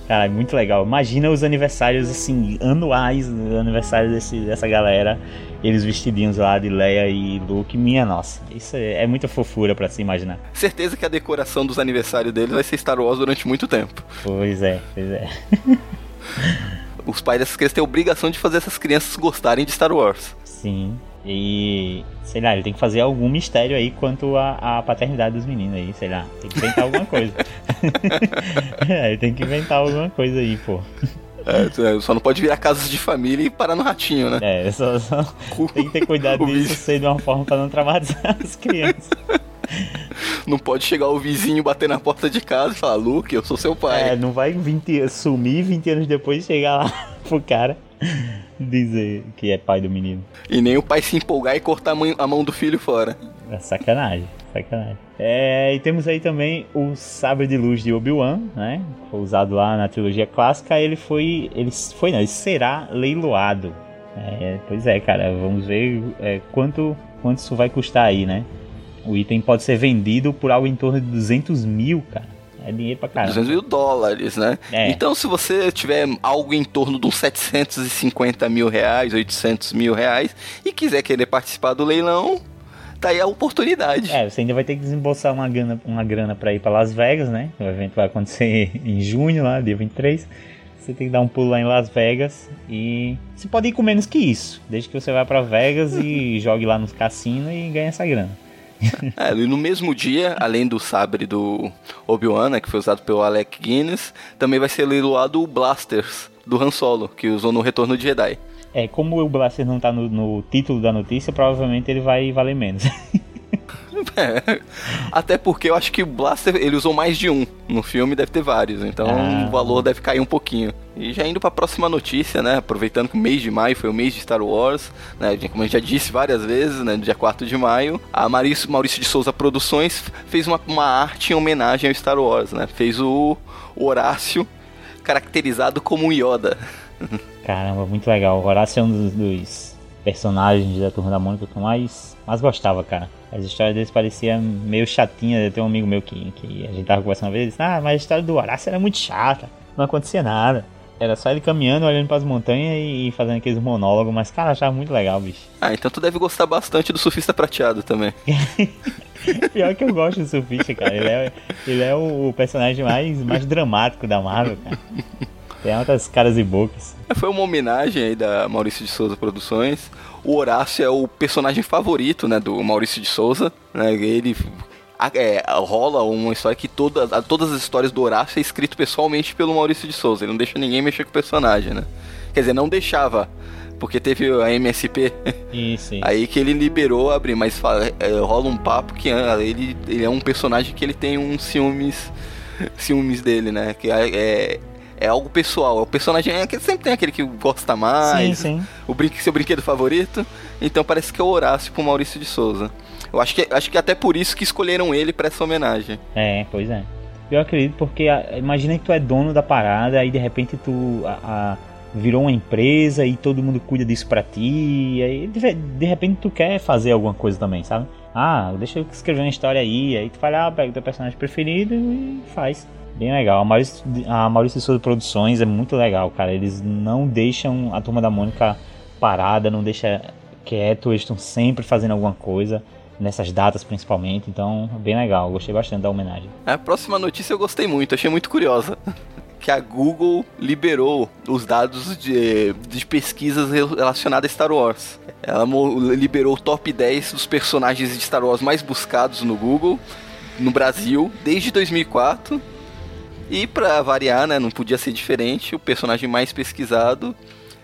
Cara, é muito legal. Imagina os aniversários, assim, anuais, aniversários desse, dessa galera, eles vestidinhos lá de Leia e Luke. Minha nossa, isso é, é muita fofura para se imaginar. Certeza que a decoração dos aniversários deles vai ser Star Wars durante muito tempo. Pois é, pois é. Os pais dessas crianças têm a obrigação de fazer essas crianças gostarem de Star Wars. Sim. E, sei lá, ele tem que fazer algum mistério aí quanto à, paternidade dos meninos aí, sei lá. Tem que inventar alguma coisa. é, ele tem que inventar alguma coisa aí, pô. É, só não pode virar casas de família e parar no ratinho, né? É, só, só tem que ter cuidado disso ser de uma forma para não traumatizar as crianças. Não pode chegar o vizinho bater na porta de casa e falar, Luke, eu sou seu pai. É, não vai 20, sumir 20 anos depois chegar lá pro cara dizer que é pai do menino. E nem o pai se empolgar e cortar a mão, a mão do filho fora. É sacanagem, sacanagem. É, e temos aí também o sabre de luz de Obi-Wan, né? Foi usado lá na trilogia clássica. Ele foi, ele foi, não, ele será leiloado. É, pois é, cara, vamos ver é, quanto, quanto isso vai custar aí, né? O item pode ser vendido por algo em torno de 200 mil, cara. É dinheiro pra caramba. 200 mil dólares, né? É. Então, se você tiver algo em torno de uns 750 mil reais, 800 mil reais, e quiser querer participar do leilão, tá aí a oportunidade. É, você ainda vai ter que desembolsar uma grana, uma grana pra ir pra Las Vegas, né? O evento vai acontecer em junho, lá, dia 23. Você tem que dar um pulo lá em Las Vegas e você pode ir com menos que isso, desde que você vá para Vegas e jogue lá nos cassinos e ganhe essa grana. é, e no mesmo dia, além do sabre do Obi-Wan, né, que foi usado pelo Alec Guinness, também vai ser leiloado o Blasters do Han Solo, que usou no Retorno de Jedi. É, como o Blaster não tá no, no título da notícia, provavelmente ele vai valer menos. É, até porque eu acho que o Blaster ele usou mais de um. No filme deve ter vários, então ah. o valor deve cair um pouquinho. E já indo para a próxima notícia, né? Aproveitando que o mês de maio foi o mês de Star Wars, né? Como a gente já disse várias vezes, né? No dia 4 de maio, a Maurício, Maurício de Souza Produções fez uma, uma arte em homenagem ao Star Wars, né? Fez o, o Horácio caracterizado como Yoda. Caramba, muito legal. O Horácio é um dos, dos personagens da Turma da Mônica que eu mais, mais gostava, cara. As histórias deles pareciam meio chatinhas. Tem um amigo meu que, que a gente tava conversando uma vez e disse, ah, mas a história do Horácio era muito chata, não acontecia nada. Era só ele caminhando, olhando para as montanhas e fazendo aqueles monólogos, mas cara, achava muito legal, bicho. Ah, então tu deve gostar bastante do Surfista Prateado também. Pior que eu gosto do Surfista, cara. Ele é, ele é o personagem mais, mais dramático da Marvel, cara. Tem altas caras e bocas. É, foi uma homenagem aí da Maurício de Souza Produções. O Horácio é o personagem favorito, né, do Maurício de Souza. Né, ele é, rola uma história que toda, todas as histórias do Horácio é escrito pessoalmente pelo Maurício de Souza. Ele não deixa ninguém mexer com o personagem, né? Quer dizer, não deixava. Porque teve a MSP. Aí que ele liberou abrir, mas fala, é, rola um papo que ah, ele, ele é um personagem que ele tem uns ciúmes. ciúmes dele, né? Que é, é algo pessoal. O personagem é que sempre tem aquele que gosta mais. Sim, sim. O brinque, seu brinquedo favorito. Então parece que é o Horácio pro Maurício de Souza. Eu acho que, acho que até por isso que escolheram ele para essa homenagem. É, pois é. Eu acredito porque imagina que tu é dono da parada aí de repente tu a, a, virou uma empresa e todo mundo cuida disso pra ti. E aí de, de, repente tu quer fazer alguma coisa também, sabe? Ah, deixa eu escrever uma história aí. Aí tu vai lá, pega o teu personagem preferido e faz. Bem legal. A Maurício, a Maurício Souza Produções é muito legal, cara. Eles não deixam a turma da Mônica parada, não deixa quieto, eles estão sempre fazendo alguma coisa nessas datas principalmente, então bem legal, gostei bastante da homenagem. A próxima notícia eu gostei muito, achei muito curiosa. Que a Google liberou os dados de, de pesquisas relacionadas a Star Wars. Ela liberou o top 10 dos personagens de Star Wars mais buscados no Google, no Brasil, desde 2004. E para variar, né, não podia ser diferente, o personagem mais pesquisado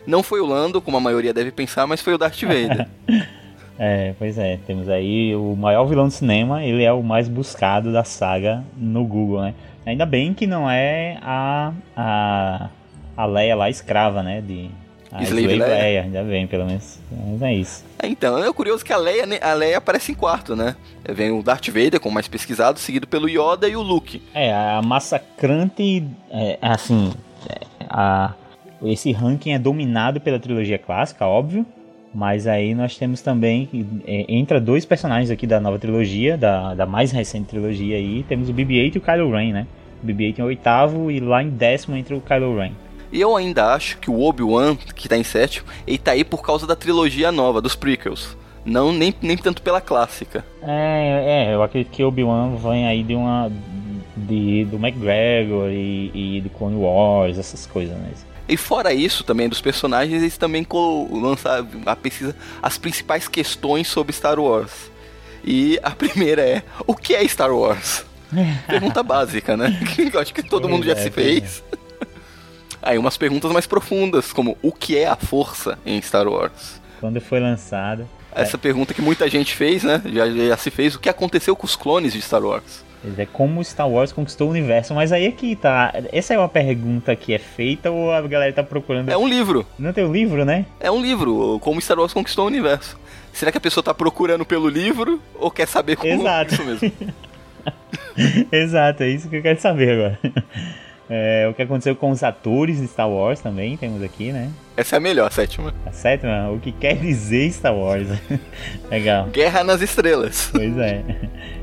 não foi o Lando, como a maioria deve pensar, mas foi o Darth Vader. É, pois é, temos aí o maior vilão do cinema, ele é o mais buscado da saga no Google, né? Ainda bem que não é a, a, a Leia lá escrava, né? De, a Slave, Slave Leia. Leia. ainda bem, pelo menos. Mas é isso. É, então, é curioso que a Leia, a Leia aparece em quarto, né? Vem o Darth Vader, como mais pesquisado, seguido pelo Yoda e o Luke. É, a massacrante, é, assim, é, a, esse ranking é dominado pela trilogia clássica, óbvio. Mas aí nós temos também, é, entra dois personagens aqui da nova trilogia, da, da mais recente trilogia aí, temos o BB-8 e o Kylo Ren, né? O BB-8 em oitavo e lá em décimo entra o Kylo Ren. E eu ainda acho que o Obi-Wan, que tá em sétimo, ele tá aí por causa da trilogia nova, dos prequels. Não nem, nem tanto pela clássica. É, é eu acredito que Obi-Wan vem aí de uma. De, do McGregor e, e do Clone Wars, essas coisas, né? E fora isso também dos personagens, eles também lançaram a pesquisa as principais questões sobre Star Wars. E a primeira é: o que é Star Wars? Pergunta básica, né? Que eu acho que todo mundo já se fez. Aí umas perguntas mais profundas, como o que é a força em Star Wars? Quando foi lançada. Essa é. pergunta que muita gente fez, né? Já, já se fez. O que aconteceu com os clones de Star Wars? É como Star Wars conquistou o universo, mas aí é que tá. Essa é uma pergunta que é feita ou a galera tá procurando. É um livro. Não tem um livro, né? É um livro, como Star Wars conquistou o universo. Será que a pessoa tá procurando pelo livro ou quer saber como Exato. isso mesmo? Exato, é isso que eu quero saber agora. É, o que aconteceu com os atores de Star Wars também, temos aqui, né? Essa é a melhor, a sétima. A sétima? O que quer dizer Star Wars? Legal. Guerra nas Estrelas. Pois é.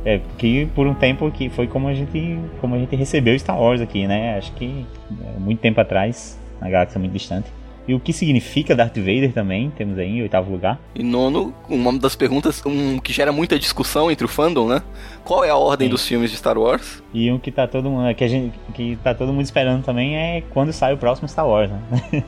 É, que por um tempo que foi como a gente, como a gente recebeu Star Wars aqui, né? Acho que é, muito tempo atrás, na galáxia muito distante. E o que significa Darth Vader também, temos aí em oitavo lugar. E nono, uma das perguntas um, que gera muita discussão entre o fandom, né? Qual é a ordem Sim. dos filmes de Star Wars? E um que tá todo mundo, que a gente, que tá todo mundo esperando também é quando sai o próximo Star Wars, né?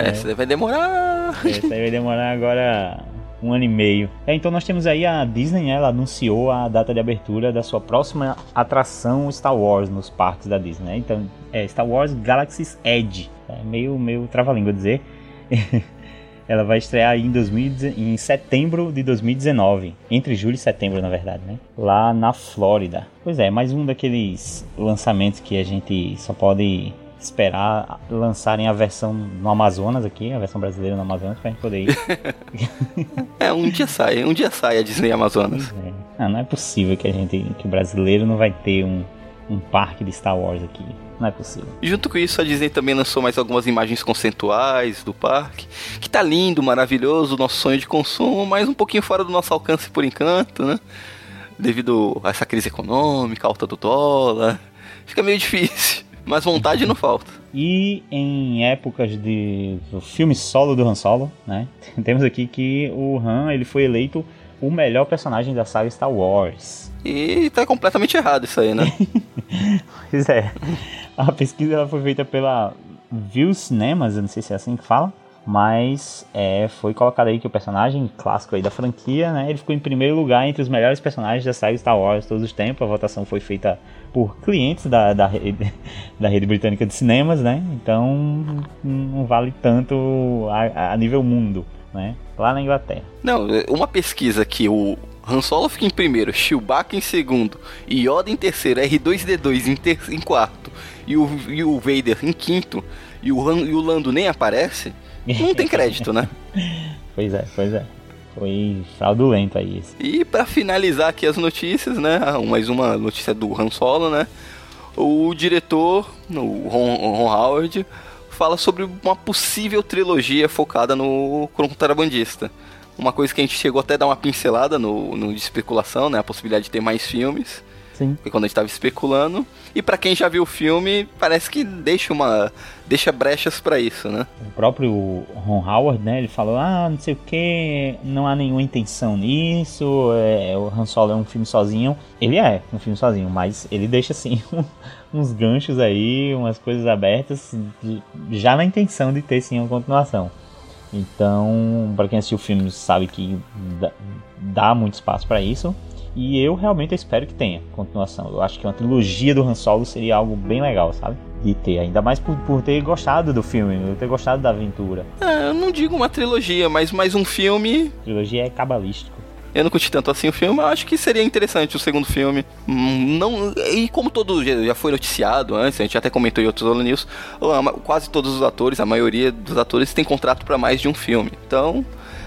é, essa vai demorar. Essa aí vai demorar agora um ano e meio. É, então nós temos aí a Disney, né, ela anunciou a data de abertura da sua próxima atração Star Wars nos parques da Disney. Né? Então é Star Wars Galaxy's Edge. É meio, meio trava-língua dizer. ela vai estrear em, 2000, em setembro de 2019. Entre julho e setembro, na verdade, né? Lá na Flórida. Pois é, mais um daqueles lançamentos que a gente só pode esperar lançarem a versão no Amazonas aqui, a versão brasileira no Amazonas, pra gente poder ir. é, um dia sai, um dia sai a Disney Amazonas. É. Ah, não é possível que a gente, que o brasileiro não vai ter um, um parque de Star Wars aqui. Não é possível. Junto com isso, a Disney também lançou mais algumas imagens conceituais do parque, que tá lindo, maravilhoso, nosso sonho de consumo, mas um pouquinho fora do nosso alcance por enquanto, né? Devido a essa crise econômica, alta do dólar, fica meio difícil. Mas vontade não falta. E em épocas de do filme solo do Han Solo, né? Temos aqui que o Han ele foi eleito o melhor personagem da saga Star Wars. E tá completamente errado isso aí, né? pois é. A pesquisa ela foi feita pela View Cinemas, eu não sei se é assim que fala, mas é, foi colocado aí que o personagem clássico aí da franquia, né, ele ficou em primeiro lugar entre os melhores personagens da saga Star Wars todos os tempos. A votação foi feita por clientes da, da, rede, da rede britânica de cinemas, né? Então não vale tanto a, a nível mundo, né? Lá na Inglaterra. Não, uma pesquisa que o Han Solo fica em primeiro, Chewbacca em segundo, Yoda em terceiro, R2D2 em, ter em quarto e o, e o Vader em quinto e o, Han, e o Lando nem aparece não tem crédito, né? pois é, pois é. Foi fraudulento aí. E para finalizar aqui as notícias, né? Mais uma notícia do Han Solo, né? O diretor, o Ron, Ron Howard, fala sobre uma possível trilogia focada no contrabandista. Uma coisa que a gente chegou até a dar uma pincelada no, no de especulação, né? A possibilidade de ter mais filmes. Sim. Quando a gente estava especulando. E para quem já viu o filme, parece que deixa uma deixa brechas para isso, né? O próprio Ron Howard, né, ele falou: "Ah, não sei o que, não há nenhuma intenção nisso, é, o Han Solo é um filme sozinho". Ele é um filme sozinho, mas ele deixa assim uns ganchos aí, umas coisas abertas já na intenção de ter sim uma continuação. Então, para quem assistiu o filme sabe que dá, dá muito espaço para isso. E eu realmente espero que tenha continuação. Eu acho que uma trilogia do Han Solo seria algo bem legal, sabe? De ter, ainda mais por, por ter gostado do filme, por ter gostado da aventura. É, eu não digo uma trilogia, mas mais um filme. A trilogia é cabalístico. Eu não curti tanto assim o filme, eu acho que seria interessante o segundo filme. Hum, não, e como todo já foi noticiado antes, a gente até comentou em outros Holo News, quase todos os atores, a maioria dos atores tem contrato para mais de um filme. Então,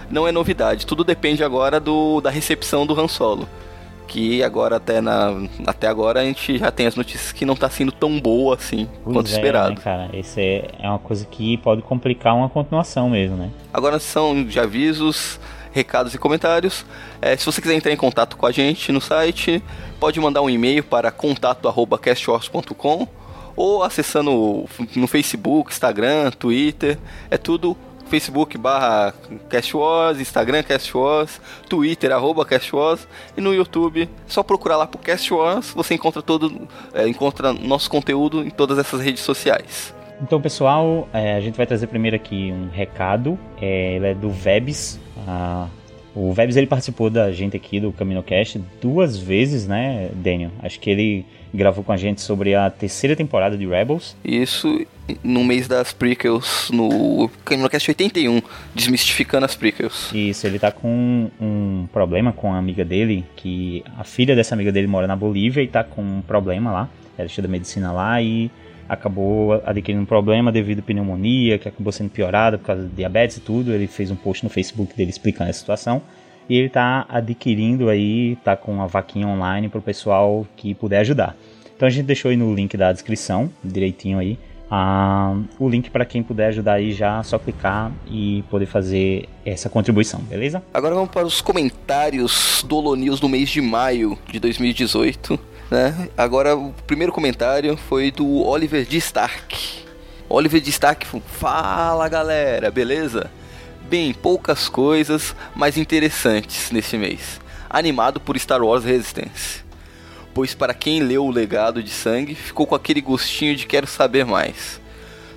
não é novidade. Tudo depende agora do, da recepção do Han Solo que agora até na até agora a gente já tem as notícias que não está sendo tão boa assim pois quanto é, esperado. Né, cara, esse é, é uma coisa que pode complicar uma continuação mesmo, né? Agora são de avisos, recados e comentários. É, se você quiser entrar em contato com a gente no site, pode mandar um e-mail para contato@castwars.com ou acessando no Facebook, Instagram, Twitter, é tudo Facebook barra CastWars, Instagram CastWars, Twitter arroba CastWars e no YouTube só procurar lá por CastWars, você encontra todo, é, encontra nosso conteúdo em todas essas redes sociais. Então pessoal, é, a gente vai trazer primeiro aqui um recado, é, ele é do Vebs, ah, o Vebs ele participou da gente aqui do CaminoCast duas vezes, né, Daniel? Acho que ele gravou com a gente sobre a terceira temporada de Rebels. Isso, no mês das prequels, no CaminoCast 81, desmistificando as prequels. Isso, ele tá com um problema com a amiga dele, que a filha dessa amiga dele mora na Bolívia e tá com um problema lá. Ela estuda medicina lá e acabou adquirindo um problema devido à pneumonia, que acabou sendo piorada por causa de diabetes e tudo. Ele fez um post no Facebook dele explicando a situação. E ele está adquirindo aí, tá com uma vaquinha online para o pessoal que puder ajudar. Então a gente deixou aí no link da descrição, direitinho aí, uh, o link para quem puder ajudar aí já, só clicar e poder fazer essa contribuição, beleza? Agora vamos para os comentários do Holo News do mês de maio de 2018. Né? Agora, o primeiro comentário foi do Oliver de Stark. Oliver de Stark, fala galera, beleza? Bem, poucas coisas, mas interessantes neste mês. Animado por Star Wars Resistance. Pois para quem leu o legado de sangue, ficou com aquele gostinho de quero saber mais.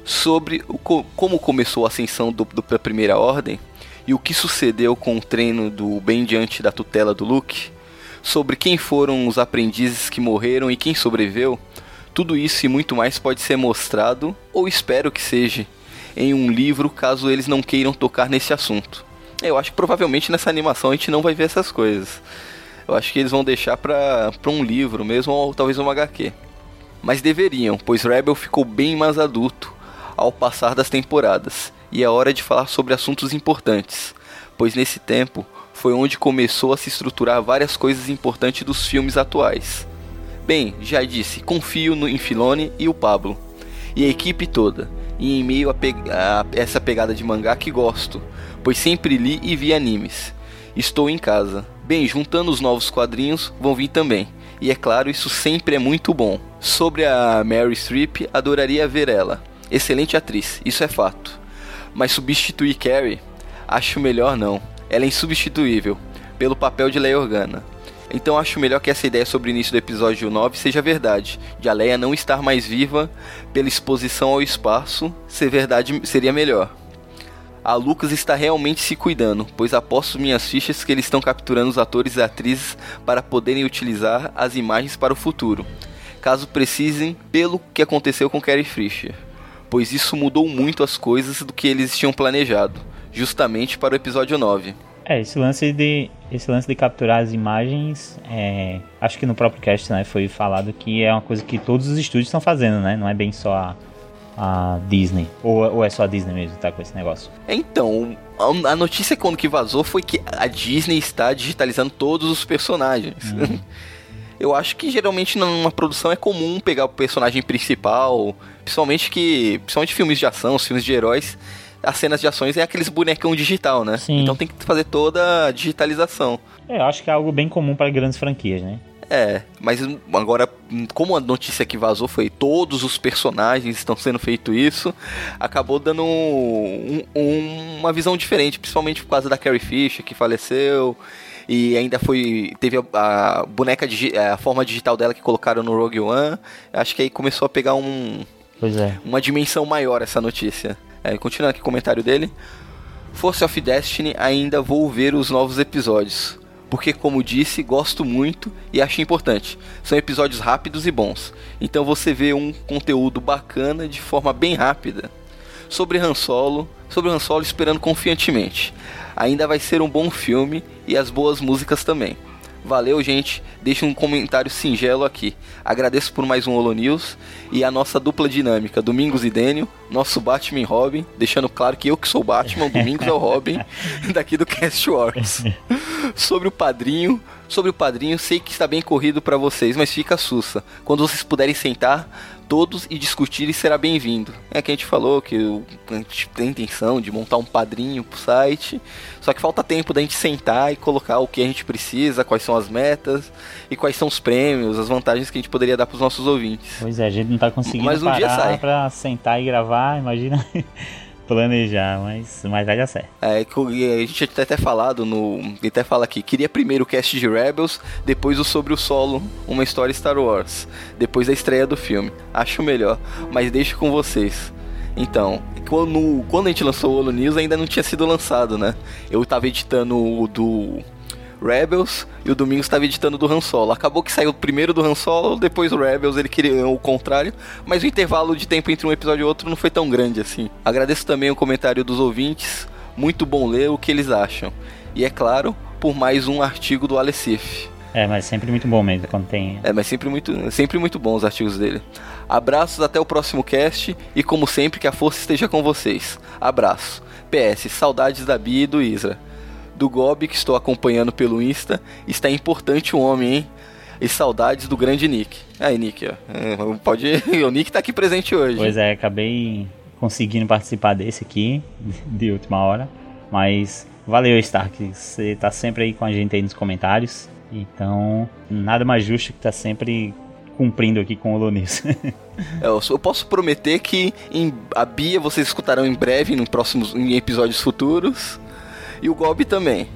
Sobre o, como começou a ascensão do, do, da Primeira Ordem e o que sucedeu com o treino do bem diante da tutela do Luke sobre quem foram os aprendizes que morreram e quem sobreviveu, tudo isso e muito mais pode ser mostrado, ou espero que seja, em um livro caso eles não queiram tocar nesse assunto. Eu acho que provavelmente nessa animação a gente não vai ver essas coisas. Eu acho que eles vão deixar pra um livro mesmo, ou talvez um HQ. Mas deveriam, pois Rebel ficou bem mais adulto ao passar das temporadas, e é hora de falar sobre assuntos importantes, pois nesse tempo foi onde começou a se estruturar várias coisas importantes dos filmes atuais. Bem, já disse, confio no, em Filone e o Pablo. E a equipe toda. E em meio a, pe a essa pegada de mangá que gosto, pois sempre li e vi animes. Estou em casa. Bem, juntando os novos quadrinhos, vão vir também. E é claro, isso sempre é muito bom. Sobre a Mary Streep, adoraria ver ela. Excelente atriz, isso é fato. Mas substituir Carrie, acho melhor não. Ela é insubstituível, pelo papel de Leia Organa. Então acho melhor que essa ideia sobre o início do episódio 9 seja verdade, de a Leia não estar mais viva pela exposição ao espaço, ser verdade seria melhor. A Lucas está realmente se cuidando, pois aposto minhas fichas que eles estão capturando os atores e atrizes para poderem utilizar as imagens para o futuro, caso precisem, pelo que aconteceu com Carrie Fisher, pois isso mudou muito as coisas do que eles tinham planejado, justamente para o episódio 9. É, esse lance de, esse lance de capturar as imagens, é, acho que no próprio cast né, foi falado que é uma coisa que todos os estúdios estão fazendo, né? Não é bem só a, a Disney. Ou, ou, é só a Disney mesmo que tá com esse negócio? Então, a notícia quando que vazou foi que a Disney está digitalizando todos os personagens. Uhum. Eu acho que geralmente numa produção é comum pegar o personagem principal, principalmente que. Principalmente filmes de ação, filmes de heróis as cenas de ações é aqueles bonecão digital, né? Sim. Então tem que fazer toda a digitalização. É, eu acho que é algo bem comum para grandes franquias, né? É, mas agora, como a notícia que vazou foi todos os personagens estão sendo feito isso, acabou dando um, um, uma visão diferente, principalmente por causa da Carrie Fisher que faleceu e ainda foi teve a, a boneca a forma digital dela que colocaram no Rogue One. Acho que aí começou a pegar um é. uma dimensão maior essa notícia. É, continuando aqui o comentário dele. Force of Destiny ainda vou ver os novos episódios. Porque, como disse, gosto muito e acho importante. São episódios rápidos e bons. Então você vê um conteúdo bacana de forma bem rápida. Sobre Han Solo, sobre Han Solo esperando confiantemente. Ainda vai ser um bom filme e as boas músicas também. Valeu, gente. Deixe um comentário singelo aqui. Agradeço por mais um Holo News e a nossa dupla dinâmica, Domingos e Dênio, nosso Batman e Robin, deixando claro que eu que sou Batman, Domingos é o Robin, daqui do Cast Wars. sobre o padrinho, sobre o padrinho, sei que está bem corrido para vocês, mas fica sussa. Quando vocês puderem sentar, todos e discutir será bem-vindo. É que a gente falou que a gente tem intenção de montar um padrinho pro site, só que falta tempo da gente sentar e colocar o que a gente precisa, quais são as metas e quais são os prêmios, as vantagens que a gente poderia dar para os nossos ouvintes. Pois é, a gente não tá conseguindo Mas um parar dia sai. pra sentar e gravar, imagina planejar, mas, mas vai dar certo. É, a gente tinha até falado no. Até fala aqui, queria primeiro o cast de Rebels, depois o sobre o solo, uma história Star Wars. Depois da estreia do filme. Acho melhor, mas deixo com vocês. Então, quando, quando a gente lançou o Holo News ainda não tinha sido lançado, né? Eu tava editando o do Rebels e o Domingos estava editando do Han Solo. Acabou que saiu primeiro do Han Solo, depois o Rebels, ele queria o contrário, mas o intervalo de tempo entre um episódio e outro não foi tão grande assim. Agradeço também o comentário dos ouvintes, muito bom ler o que eles acham. E é claro, por mais um artigo do Alecif. É, mas sempre muito bom mesmo quando tem. É, mas sempre muito, sempre muito bom os artigos dele. Abraços até o próximo cast e como sempre que a força esteja com vocês. Abraço. PS, saudades da Bia e do Isra do Gobi, que estou acompanhando pelo Insta. Está importante o homem, hein? E saudades do grande Nick. Aí, Nick, ó. É, pode. o Nick tá aqui presente hoje. Pois é, acabei conseguindo participar desse aqui, de última hora. Mas valeu, Stark. Você tá sempre aí com a gente aí nos comentários. Então, nada mais justo que tá sempre cumprindo aqui com o Lonis. eu posso prometer que em, a Bia vocês escutarão em breve, em próximos em episódios futuros. E o Gobi também.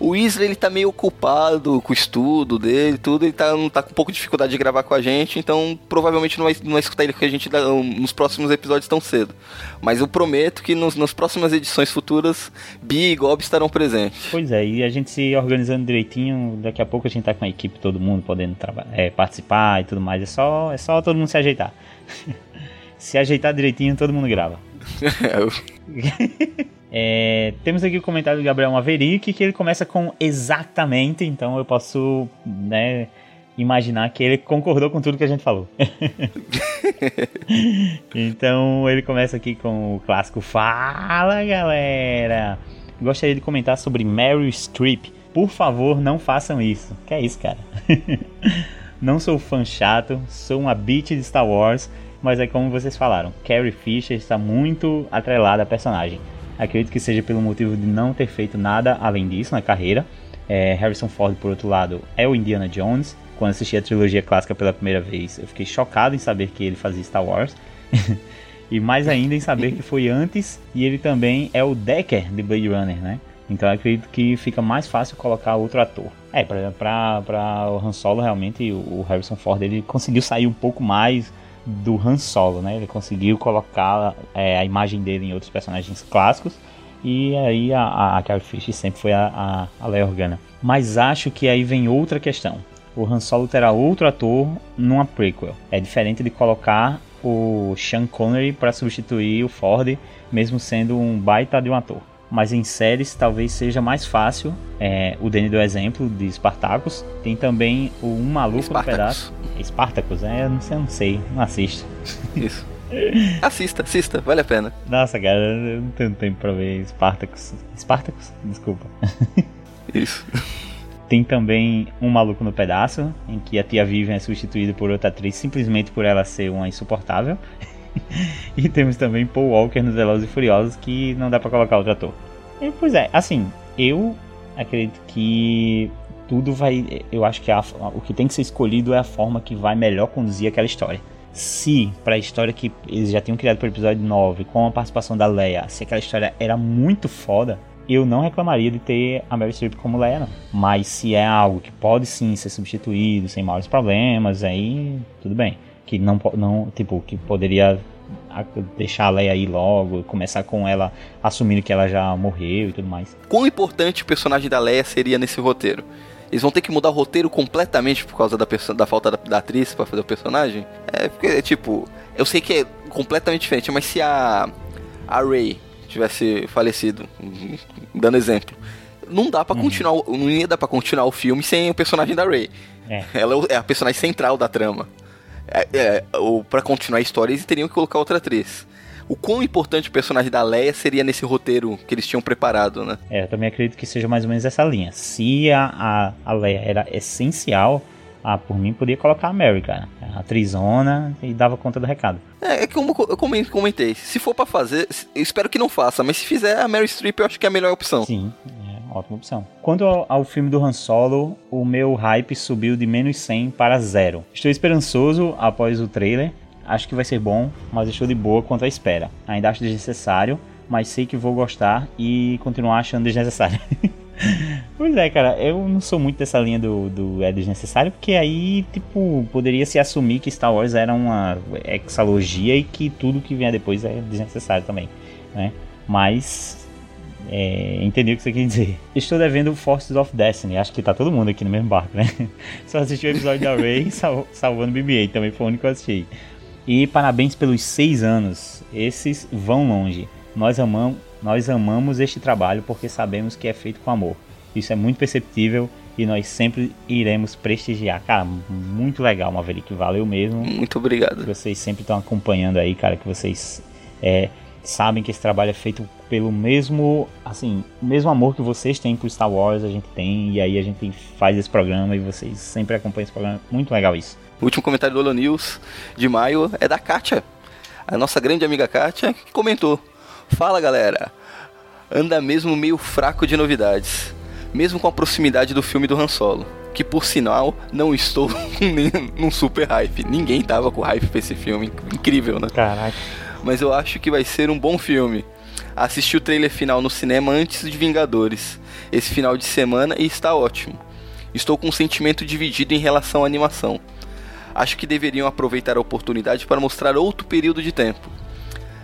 O Weasley, ele tá meio ocupado com o estudo dele, tudo, ele tá, tá com um pouco de dificuldade de gravar com a gente, então provavelmente não vai, não vai escutar ele com a gente nos próximos episódios tão cedo. Mas eu prometo que nos, nas próximas edições futuras, Bia e Gob estarão presentes. Pois é, e a gente se organizando direitinho, daqui a pouco a gente tá com a equipe, todo mundo podendo é, participar e tudo mais, é só, é só todo mundo se ajeitar. se ajeitar direitinho, todo mundo grava. É, temos aqui o comentário do Gabriel Maverick que ele começa com exatamente, então eu posso né, imaginar que ele concordou com tudo que a gente falou. então ele começa aqui com o clássico Fala galera! Gostaria de comentar sobre Mary Streep. Por favor, não façam isso. Que é isso, cara? Não sou fã chato, sou uma bitch de Star Wars, mas é como vocês falaram, Carrie Fisher está muito atrelada à personagem. Acredito que seja pelo motivo de não ter feito nada além disso na carreira. É, Harrison Ford, por outro lado, é o Indiana Jones. Quando assisti a trilogia clássica pela primeira vez, eu fiquei chocado em saber que ele fazia Star Wars. e mais ainda em saber que foi antes e ele também é o Decker de Blade Runner, né? Então acredito que fica mais fácil colocar outro ator. É, pra o Han Solo realmente o Harrison Ford ele conseguiu sair um pouco mais do Han Solo, né? Ele conseguiu colocar é, a imagem dele em outros personagens clássicos e aí a, a Carrie Fisher sempre foi a, a, a Leia Organa. Mas acho que aí vem outra questão. O Han Solo terá outro ator numa prequel. É diferente de colocar o Sean Connery para substituir o Ford, mesmo sendo um baita de um ator mas em séries talvez seja mais fácil. É, o Danny deu exemplo de Spartacus. Tem também o Um Maluco Spartacus. no Pedaço. Spartacus, é, não sei, não sei, não assisto. Isso. assista, assista, vale a pena. Nossa, cara, eu não tenho tempo pra ver Spartacus. Spartacus? Desculpa. Isso. Tem também Um Maluco no Pedaço, em que a tia Vivian é substituída por outra atriz simplesmente por ela ser uma insuportável. e temos também Paul Walker nos Velozes e Furiosos, que não dá para colocar outro ator. E, pois é, assim, eu acredito que tudo vai. Eu acho que a, o que tem que ser escolhido é a forma que vai melhor conduzir aquela história. Se, para a história que eles já tinham criado para o episódio 9, com a participação da Leia, se aquela história era muito foda, eu não reclamaria de ter a Mary Streep como Leia, não. Mas se é algo que pode sim ser substituído sem maiores problemas, aí tudo bem que não, não tipo, que poderia deixar a Leia aí logo, começar com ela assumindo que ela já morreu e tudo mais. Quão importante o personagem da Leia seria nesse roteiro? Eles vão ter que mudar o roteiro completamente por causa da, da falta da, da atriz para fazer o personagem? É, porque, tipo, eu sei que é completamente diferente, mas se a, a Rey tivesse falecido, dando exemplo, não dá para uhum. continuar, não ia dar para continuar o filme sem o personagem da Rey. É. Ela é a personagem central da trama é, é, para continuar a história, eles teriam que colocar outra atriz. O quão importante o personagem da Leia seria nesse roteiro que eles tinham preparado, né? É, eu também acredito que seja mais ou menos essa linha. Se a, a, a Leia era essencial, ah, por mim podia colocar a Mary, cara. A trizona e dava conta do recado. É, é como eu comentei. Se for para fazer, eu espero que não faça, mas se fizer a Mary Streep, eu acho que é a melhor opção. Sim, ótima opção. Quanto ao, filme do Han Solo, o meu hype subiu de menos 100 para zero. Estou esperançoso após o trailer. Acho que vai ser bom, mas estou de boa quanto à espera. Ainda acho desnecessário, mas sei que vou gostar e continuar achando desnecessário. pois é, cara, eu não sou muito dessa linha do, do é desnecessário, porque aí, tipo, poderia se assumir que Star Wars era uma exalogia e que tudo que vier depois é desnecessário também, né? Mas é, entendi o que você quer dizer. Estou devendo Forces of Destiny. Acho que tá todo mundo aqui no mesmo barco, né? Só assisti o episódio da Ray sal, salvando BB-8. Também foi o único que eu assisti. E parabéns pelos seis anos. Esses vão longe. Nós amamos, nós amamos este trabalho porque sabemos que é feito com amor. Isso é muito perceptível e nós sempre iremos prestigiar. Cara, muito legal, Maverick. Valeu mesmo. Muito obrigado. Vocês sempre estão acompanhando aí, cara, que vocês é, sabem que esse trabalho é feito pelo mesmo, assim, mesmo amor que vocês têm por Star Wars, a gente tem, e aí a gente faz esse programa e vocês sempre acompanham esse programa. Muito legal isso. O último comentário do Holo News de maio é da Kátia, a nossa grande amiga Kátia, que comentou: Fala galera, anda mesmo meio fraco de novidades, mesmo com a proximidade do filme do Han Solo. Que por sinal, não estou num super hype. Ninguém tava com hype pra esse filme. Incrível, né? Caraca mas eu acho que vai ser um bom filme. Assisti o trailer final no cinema antes de Vingadores, esse final de semana e está ótimo. Estou com um sentimento dividido em relação à animação. Acho que deveriam aproveitar a oportunidade para mostrar outro período de tempo.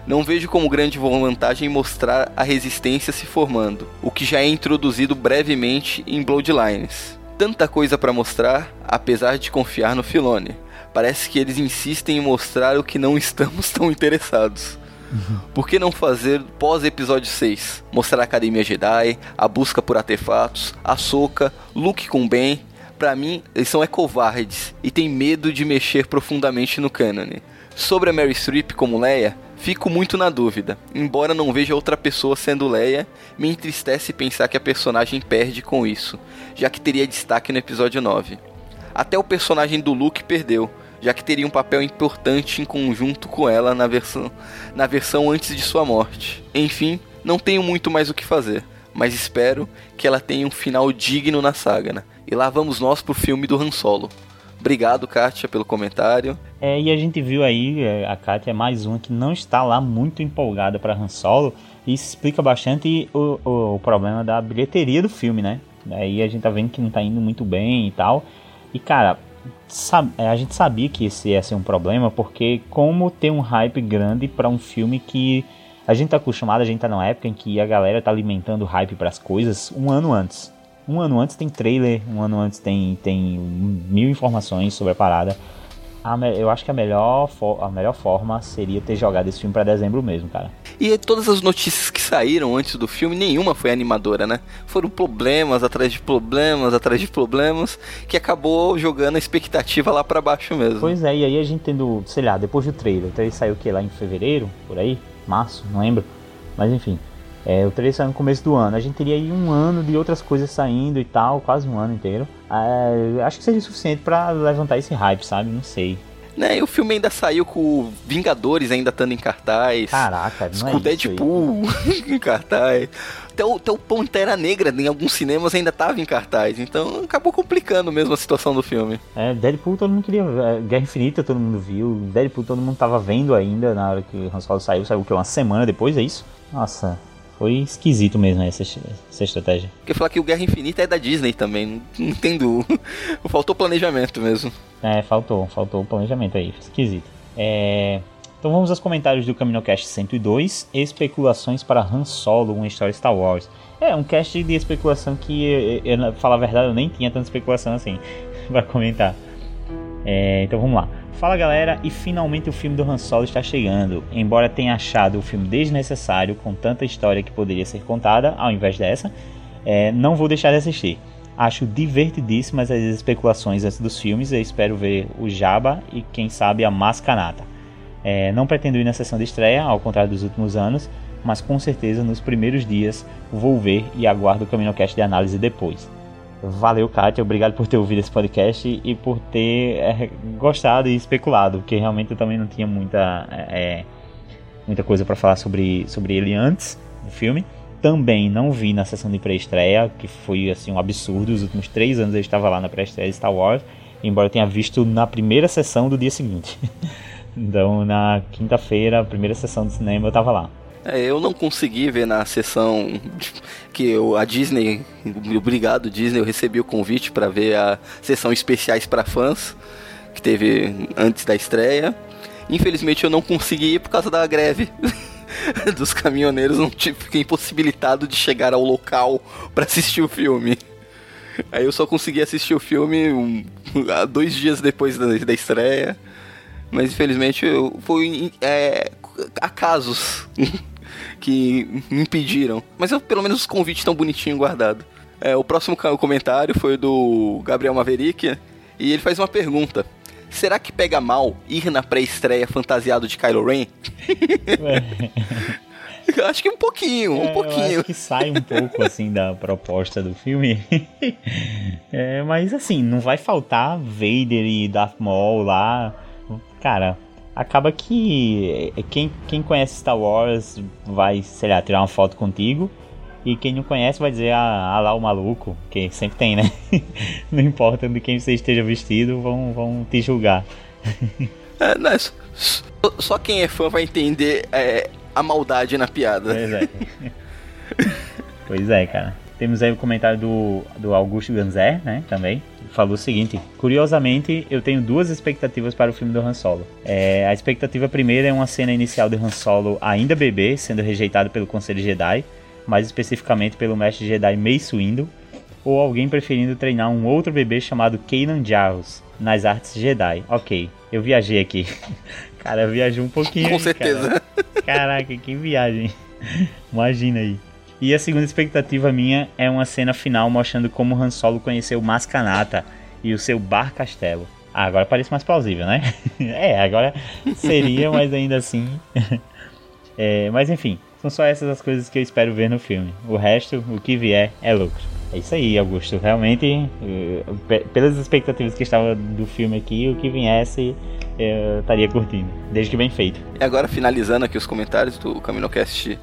Não vejo como grande vantagem mostrar a resistência se formando, o que já é introduzido brevemente em Bloodlines. Tanta coisa para mostrar, apesar de confiar no Filone parece que eles insistem em mostrar o que não estamos tão interessados. Uhum. Por que não fazer pós episódio 6? Mostrar a Academia Jedi, a busca por artefatos, a Soca, Luke com Ben. Pra mim, eles são é covardes e têm medo de mexer profundamente no cânone. Sobre a Mary Streep como Leia, fico muito na dúvida. Embora não veja outra pessoa sendo Leia, me entristece pensar que a personagem perde com isso, já que teria destaque no episódio 9. Até o personagem do Luke perdeu, já que teria um papel importante em conjunto com ela na versão, na versão antes de sua morte. Enfim, não tenho muito mais o que fazer, mas espero que ela tenha um final digno na saga. Né? E lá vamos nós pro filme do Han Solo. Obrigado, Kátia, pelo comentário. É, e a gente viu aí, é, a Kátia é mais uma que não está lá muito empolgada para Han Solo. E isso explica bastante o, o, o, problema da bilheteria do filme, né? Aí a gente tá vendo que não tá indo muito bem e tal. E cara, a gente sabia que esse ia ser um problema, porque como tem um hype grande para um filme que a gente tá acostumado, a gente tá numa época em que a galera tá alimentando hype para as coisas um ano antes. Um ano antes tem trailer, um ano antes tem, tem mil informações sobre a parada. A, eu acho que a melhor, a melhor forma seria ter jogado esse filme para dezembro mesmo, cara. E todas as notícias que saíram antes do filme, nenhuma foi animadora, né? Foram problemas atrás de problemas, atrás de problemas, que acabou jogando a expectativa lá para baixo mesmo. Pois é, e aí a gente tendo, sei lá, depois do trailer, o trailer saiu o que lá em fevereiro, por aí, março, não lembro. Mas enfim, é, o trailer saiu no começo do ano. A gente teria aí um ano de outras coisas saindo e tal, quase um ano inteiro. É, acho que seria suficiente para levantar esse hype, sabe? Não sei. Né, e o filme ainda saiu com Vingadores ainda estando em cartaz. Caraca, não Com é Deadpool em cartaz. Até o, até o Pantera Negra em alguns cinemas ainda estava em cartaz. Então acabou complicando mesmo a situação do filme. É, Deadpool todo mundo queria ver. Guerra Infinita todo mundo viu. Deadpool todo mundo tava vendo ainda na hora que o Han Solo saiu. Saiu o que? Uma semana depois, é isso? Nossa, foi esquisito mesmo essa, essa estratégia. Porque falar que o Guerra Infinita é da Disney também, não entendo. Faltou planejamento mesmo. É, faltou, faltou planejamento aí, esquisito. É... Então vamos aos comentários do CaminoCast 102, especulações para Han Solo, uma história Star Wars. É, um cast de especulação que, eu, eu, falar a verdade, eu nem tinha tanta especulação assim para comentar. É, então vamos lá. Fala galera, e finalmente o filme do Han Solo está chegando. Embora tenha achado o filme desnecessário, com tanta história que poderia ser contada, ao invés dessa, é, não vou deixar de assistir. Acho divertidíssimas as especulações antes dos filmes. Eu espero ver o Jabba e quem sabe a Mascanata. É, não pretendo ir na sessão de estreia, ao contrário dos últimos anos, mas com certeza nos primeiros dias vou ver e aguardo o CaminoCast de análise depois. Valeu, Kátia. Obrigado por ter ouvido esse podcast e por ter é, gostado e especulado, porque realmente eu também não tinha muita, é, muita coisa para falar sobre, sobre ele antes do filme. Também não vi na sessão de pré-estreia, que foi assim um absurdo. Os últimos três anos eu estava lá na pré-estreia de Star Wars, embora eu tenha visto na primeira sessão do dia seguinte. então, na quinta-feira, primeira sessão de cinema, eu estava lá. É, eu não consegui ver na sessão que eu, a Disney, obrigado Disney, eu recebi o convite para ver a sessão especiais para fãs que teve antes da estreia. Infelizmente eu não consegui ir por causa da greve dos caminhoneiros, não tive, fiquei impossibilitado de chegar ao local para assistir o filme. Aí eu só consegui assistir o filme um, dois dias depois da, da estreia. Mas infelizmente eu, foi é, acasos que me impediram. Mas eu, pelo menos os convites estão bonitinho guardado. É, o próximo comentário foi do Gabriel Maverick e ele faz uma pergunta. Será que pega mal ir na pré-estreia fantasiado de Kylo Ren? É. acho que um pouquinho, um é, pouquinho. acho que sai um pouco assim da proposta do filme. é, mas assim, não vai faltar Vader e Darth Maul lá. Cara, acaba que eh, quem, quem conhece Star Wars vai, sei lá, tirar uma foto contigo. E quem não conhece vai dizer, ah, ah lá o maluco, que sempre tem, né? não importa de quem você esteja vestido, vão, vão te julgar. é, não, só, só, quem é fã vai entender é, a maldade na piada. Pois é. pois é, cara. Temos aí o comentário do, do Augusto Ganzer, né, também. Falou o seguinte: Curiosamente, eu tenho duas expectativas para o filme do Han Solo. É, a expectativa primeira é uma cena inicial de Han Solo ainda bebê, sendo rejeitado pelo Conselho Jedi, mais especificamente pelo mestre Jedi Mace Windu, ou alguém preferindo treinar um outro bebê chamado Kanan Jarrus nas artes Jedi. Ok, eu viajei aqui. Cara, viajei um pouquinho. Com certeza. Cara. Caraca, que viagem. Imagina aí. E a segunda expectativa minha é uma cena final mostrando como Han Solo conheceu Mascanata e o seu bar castelo. Ah, agora parece mais plausível, né? é, agora seria, mas ainda assim. é, mas enfim, São só essas as coisas que eu espero ver no filme. O resto, o que vier, é lucro. É isso aí, Augusto. Realmente, eh, pelas expectativas que estava do filme aqui, o que viesse eu estaria curtindo. Desde que bem feito. E agora, finalizando aqui os comentários do CaminoCast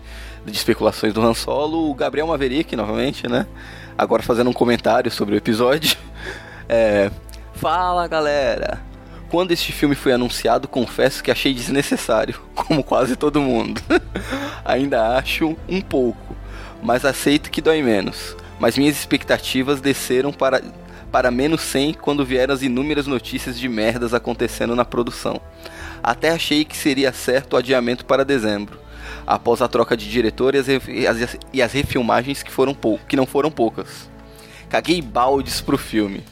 de especulações do Han Solo, o Gabriel Maverick, novamente, né? Agora fazendo um comentário sobre o episódio. É, Fala galera! Quando este filme foi anunciado, confesso que achei desnecessário, como quase todo mundo. Ainda acho um pouco, mas aceito que dói menos. Mas minhas expectativas desceram para, para menos 100 quando vieram as inúmeras notícias de merdas acontecendo na produção. Até achei que seria certo o adiamento para dezembro, após a troca de diretor e as, e as, e as refilmagens que, foram pou, que não foram poucas. Caguei baldes pro filme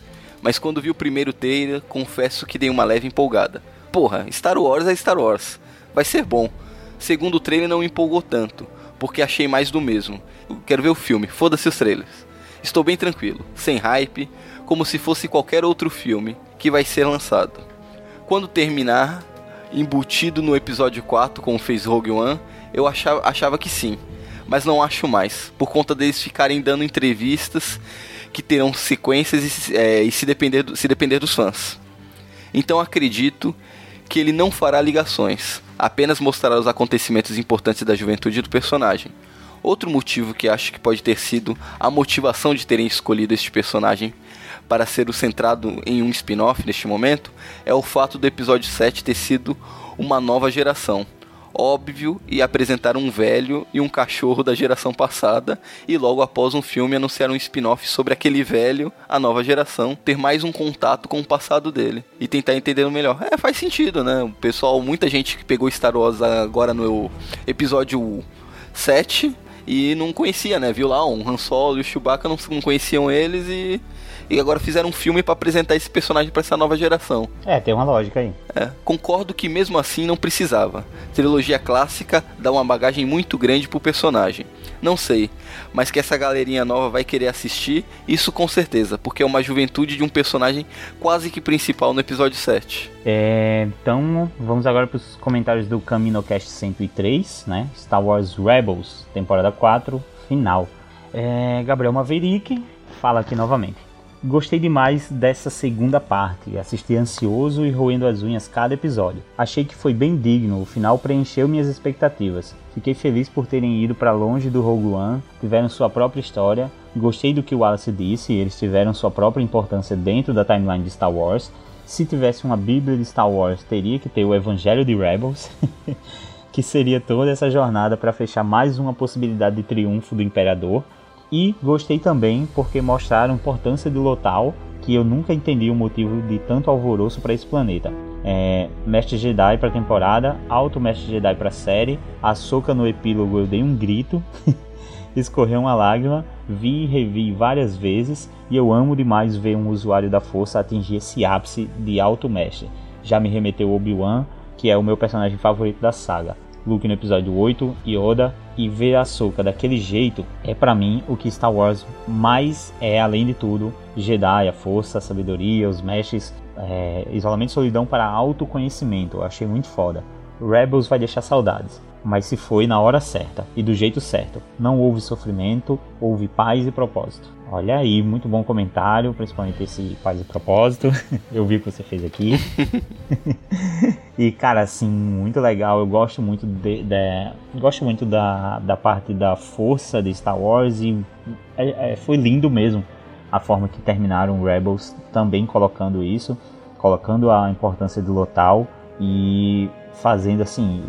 mas quando vi o primeiro trailer, confesso que dei uma leve empolgada. Porra, Star Wars é Star Wars. Vai ser bom. Segundo o trailer não me empolgou tanto, porque achei mais do mesmo. quero ver o filme, foda-se os trailers. Estou bem tranquilo, sem hype, como se fosse qualquer outro filme que vai ser lançado. Quando terminar, embutido no episódio 4 como fez Rogue One, eu achava, achava que sim, mas não acho mais, por conta deles ficarem dando entrevistas que terão sequências e, é, e se, depender do, se depender dos fãs. Então acredito que ele não fará ligações, apenas mostrará os acontecimentos importantes da juventude do personagem. Outro motivo que acho que pode ter sido a motivação de terem escolhido este personagem para ser o centrado em um spin-off neste momento é o fato do episódio 7 ter sido uma nova geração, óbvio e apresentar um velho e um cachorro da geração passada e logo após um filme anunciar um spin-off sobre aquele velho, a nova geração, ter mais um contato com o passado dele e tentar entender melhor. É, faz sentido, né? O pessoal, muita gente que pegou Star Wars agora no episódio 7 e não conhecia, né? Viu lá um Han Solo e o Chewbacca não, não conheciam eles e e agora fizeram um filme para apresentar esse personagem para essa nova geração. É, tem uma lógica aí. É, concordo que mesmo assim não precisava. Trilogia clássica dá uma bagagem muito grande pro personagem. Não sei, mas que essa galerinha nova vai querer assistir, isso com certeza, porque é uma juventude de um personagem quase que principal no episódio 7. É, então, vamos agora para os comentários do CaminoCast 103, né? Star Wars Rebels, temporada 4, final. É, Gabriel Maverick fala aqui novamente. Gostei demais dessa segunda parte, assisti ansioso e roendo as unhas cada episódio. Achei que foi bem digno, o final preencheu minhas expectativas. Fiquei feliz por terem ido para longe do Rogue One, tiveram sua própria história. Gostei do que o Wallace disse, eles tiveram sua própria importância dentro da timeline de Star Wars. Se tivesse uma Bíblia de Star Wars, teria que ter o Evangelho de Rebels, que seria toda essa jornada para fechar mais uma possibilidade de triunfo do Imperador e gostei também porque mostraram a importância do Lotal, que eu nunca entendi o motivo de tanto alvoroço para esse planeta. É, Mestre Jedi para temporada, Alto Mestre Jedi para série, a Soca no epílogo eu dei um grito, escorreu uma lágrima, vi e revi várias vezes e eu amo demais ver um usuário da força atingir esse ápice de Alto Mestre. Já me remeteu Obi-Wan, que é o meu personagem favorito da saga. Luke no episódio 8, Yoda e ver a Ahsoka daquele jeito é para mim o que Star Wars mais é, além de tudo, Jedi, a força, a sabedoria, os mestres, é, isolamento e solidão para autoconhecimento. Eu achei muito foda. Rebels vai deixar saudades mas se foi na hora certa e do jeito certo. Não houve sofrimento, houve paz e propósito. Olha aí, muito bom comentário, principalmente esse paz e propósito. Eu vi que você fez aqui. e cara, assim, muito legal. Eu gosto muito de, de, gosto muito da, da parte da força de Star Wars e é, é, foi lindo mesmo a forma que terminaram Rebels também colocando isso, colocando a importância do Lotal e fazendo assim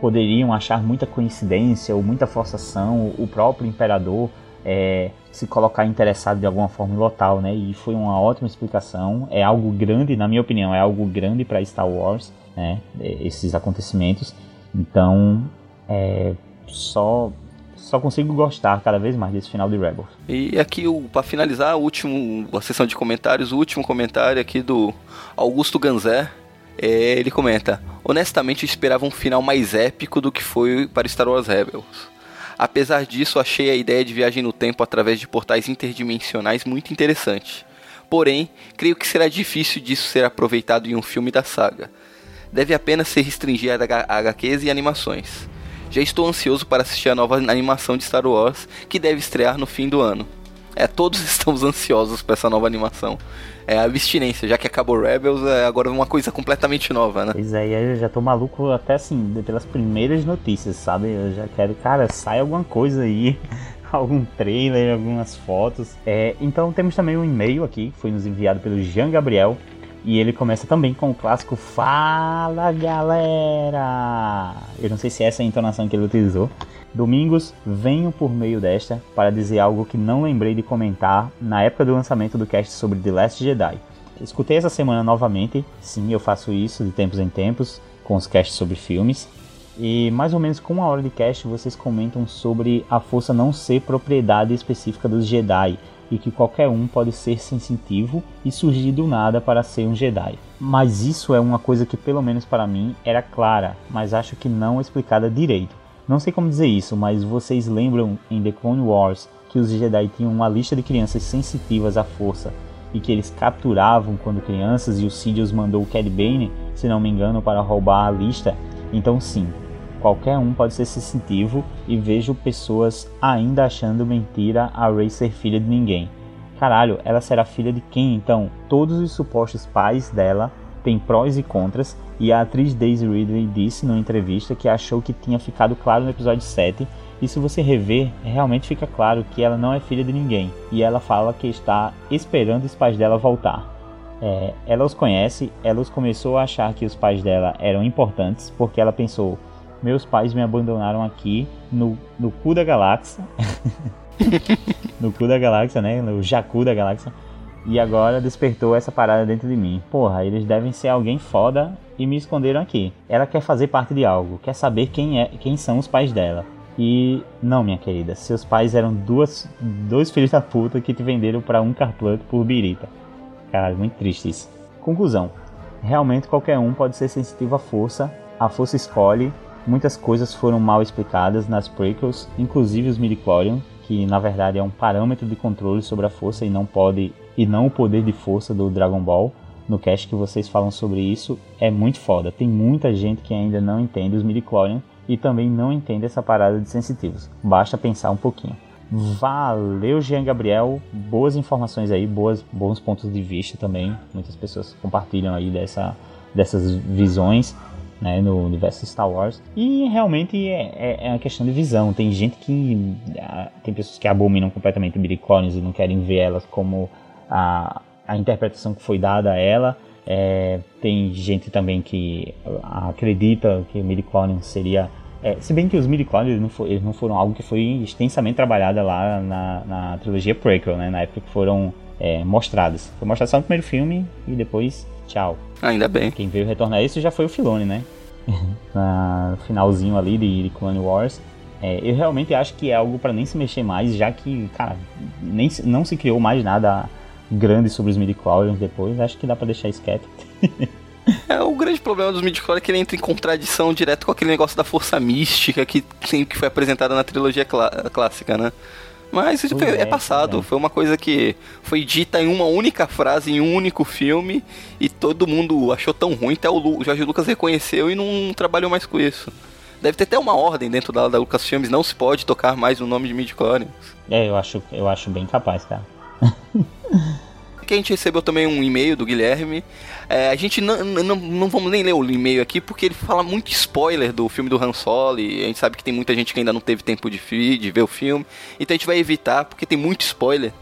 poderiam achar muita coincidência ou muita forçação, o próprio imperador é, se colocar interessado de alguma forma em Lotal, né? E foi uma ótima explicação. É algo grande, na minha opinião, é algo grande para Star Wars, né? Esses acontecimentos. Então, é, só só consigo gostar cada vez mais desse final de Rebels. E aqui, para finalizar, o último, a sessão de comentários, o último comentário aqui do Augusto Ganzé. É, ele comenta: Honestamente, eu esperava um final mais épico do que foi para Star Wars Rebels. Apesar disso, achei a ideia de viagem no tempo através de portais interdimensionais muito interessante. Porém, creio que será difícil disso ser aproveitado em um filme da saga. Deve apenas se restringir a HQs e animações. Já estou ansioso para assistir a nova animação de Star Wars, que deve estrear no fim do ano. É, todos estamos ansiosos para essa nova animação. É a abstinência, já que acabou Rebels, é agora uma coisa completamente nova, né? Pois é, eu já tô maluco até assim, pelas primeiras notícias, sabe? Eu já quero, cara, sai alguma coisa aí. algum trailer, algumas fotos. É, então temos também um e-mail aqui, que foi nos enviado pelo Jean Gabriel. E ele começa também com o clássico Fala galera! Eu não sei se essa é a entonação que ele utilizou. Domingos, venho por meio desta para dizer algo que não lembrei de comentar na época do lançamento do cast sobre The Last Jedi. Escutei essa semana novamente, sim, eu faço isso de tempos em tempos, com os casts sobre filmes. E mais ou menos com uma hora de cast vocês comentam sobre a força não ser propriedade específica dos Jedi e que qualquer um pode ser sensitivo e surgir do nada para ser um Jedi. Mas isso é uma coisa que pelo menos para mim era clara, mas acho que não explicada direito. Não sei como dizer isso, mas vocês lembram em The Clone Wars que os Jedi tinham uma lista de crianças sensitivas à força e que eles capturavam quando crianças e o Sidious mandou o Cad Bane, se não me engano, para roubar a lista? Então sim, qualquer um pode ser sensitivo e vejo pessoas ainda achando mentira a Rey ser filha de ninguém. Caralho, ela será filha de quem então? Todos os supostos pais dela têm prós e contras e a atriz Daisy Ridley disse numa entrevista que achou que tinha ficado claro no episódio 7 e se você rever, realmente fica claro que ela não é filha de ninguém e ela fala que está esperando os pais dela voltar. É, ela os conhece, ela os começou a achar que os pais dela eram importantes porque ela pensou meus pais me abandonaram aqui no, no cu da galáxia. no cu da galáxia, né? No jacu da galáxia. E agora despertou essa parada dentro de mim. Porra, eles devem ser alguém foda e me esconderam aqui. Ela quer fazer parte de algo, quer saber quem, é, quem são os pais dela. E não, minha querida, seus pais eram duas, dois filhos da puta que te venderam para um carplanto por birita. Caralho, muito triste isso. Conclusão: realmente qualquer um pode ser sensitivo à força. A força escolhe Muitas coisas foram mal explicadas nas prequels, inclusive os midichlorian, que na verdade é um parâmetro de controle sobre a força e não pode e não o poder de força do Dragon Ball. No cast que vocês falam sobre isso é muito foda. Tem muita gente que ainda não entende os midichlorian e também não entende essa parada de sensitivos. Basta pensar um pouquinho. Valeu, Jean Gabriel. Boas informações aí, boas, bons pontos de vista também. Muitas pessoas compartilham aí dessa, dessas visões né, no universo Star Wars. E realmente é, é, é uma questão de visão. Tem gente que. Tem pessoas que abominam completamente Midichlorians e não querem ver elas como a, a interpretação que foi dada a ela. É, tem gente também que acredita que o Midichlorian seria. É, se bem que os Midichlorians não, for, eles não foram algo que foi extensamente trabalhado lá na, na trilogia prequel, né, na época que foram é, mostradas. Foi mostrado só no primeiro filme e depois tchau. Ainda bem. Quem veio retornar isso já foi o Filone, né? no finalzinho ali de, de Clone Wars. É, eu realmente acho que é algo para nem se mexer mais, já que, cara, nem, não se criou mais nada grande sobre os midi-chlorians depois. Acho que dá para deixar isso quieto. É, o grande problema dos midi é que ele entra em contradição direto com aquele negócio da força mística que sempre foi apresentada na trilogia clá clássica, né? Mas isso é, é, passado, é. foi uma coisa que foi dita em uma única frase, em um único filme, e todo mundo achou tão ruim, até o, Lu, o Jorge Lucas reconheceu e não trabalhou mais com isso. Deve ter até uma ordem dentro da, da Lucas Filmes, não se pode tocar mais o nome de midi É, eu acho, eu acho bem capaz, cara. que a gente recebeu também um e-mail do Guilherme. É, a gente não, não, vamos nem ler o e-mail aqui porque ele fala muito spoiler do filme do Han Solo e a gente sabe que tem muita gente que ainda não teve tempo de, de ver o filme. Então a gente vai evitar porque tem muito spoiler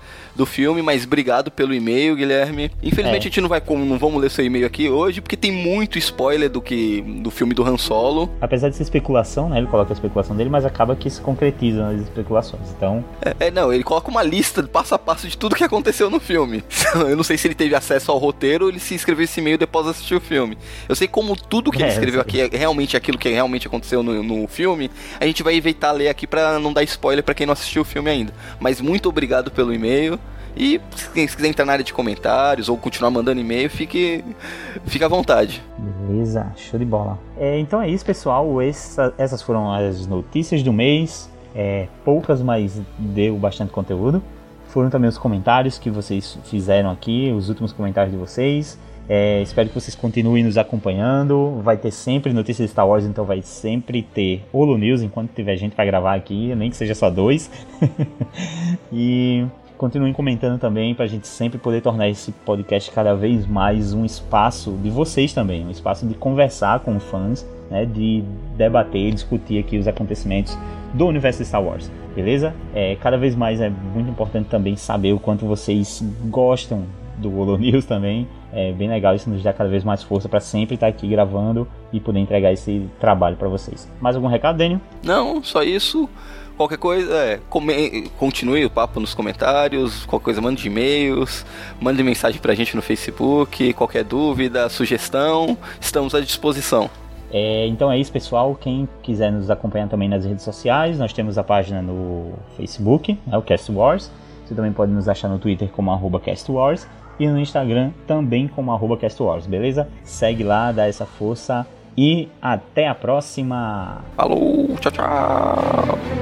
do filme, mas obrigado pelo e-mail, Guilherme. Infelizmente é. a gente não vai não vamos ler seu e-mail aqui hoje, porque tem muito spoiler do que do filme do Han Solo. Apesar de ser especulação, né? Ele coloca a especulação dele, mas acaba que se concretiza nas especulações. Então, é, é não, ele coloca uma lista passo a passo de tudo que aconteceu no filme. Eu não sei se ele teve acesso ao roteiro ou ele se escreveu esse e-mail depois de assistir o filme. Eu sei como tudo que é, ele escreveu aqui é realmente aquilo que realmente aconteceu no, no filme. A gente vai evitar ler aqui para não dar spoiler para quem não assistiu o filme ainda. Mas muito obrigado pelo e-mail. E se quiser entrar na área de comentários ou continuar mandando e-mail, fique, fique à vontade. Beleza, show de bola. É, então é isso, pessoal. Essa, essas foram as notícias do mês. É, poucas, mas deu bastante conteúdo. Foram também os comentários que vocês fizeram aqui, os últimos comentários de vocês. É, espero que vocês continuem nos acompanhando. Vai ter sempre notícias de Star Wars, então vai sempre ter Holo News enquanto tiver gente para gravar aqui, nem que seja só dois. e continuem comentando também para a gente sempre poder tornar esse podcast cada vez mais um espaço de vocês também, um espaço de conversar com fãs, né, de debater, discutir aqui os acontecimentos do universo de Star Wars, beleza? É, cada vez mais é muito importante também saber o quanto vocês gostam do Holo News também. É bem legal, isso nos dá cada vez mais força para sempre estar aqui gravando e poder entregar esse trabalho para vocês. Mais algum recado, Daniel? Não, só isso. Qualquer coisa, é, come, continue o papo nos comentários, qualquer coisa, mande e-mails, mande mensagem pra gente no Facebook, qualquer dúvida, sugestão, estamos à disposição. É, então é isso, pessoal. Quem quiser nos acompanhar também nas redes sociais, nós temos a página no Facebook, é o Cast Wars. Você também pode nos achar no Twitter como arroba Cast Wars e no Instagram também como arroba CastWars, beleza? Segue lá, dá essa força e até a próxima! Falou, tchau, tchau!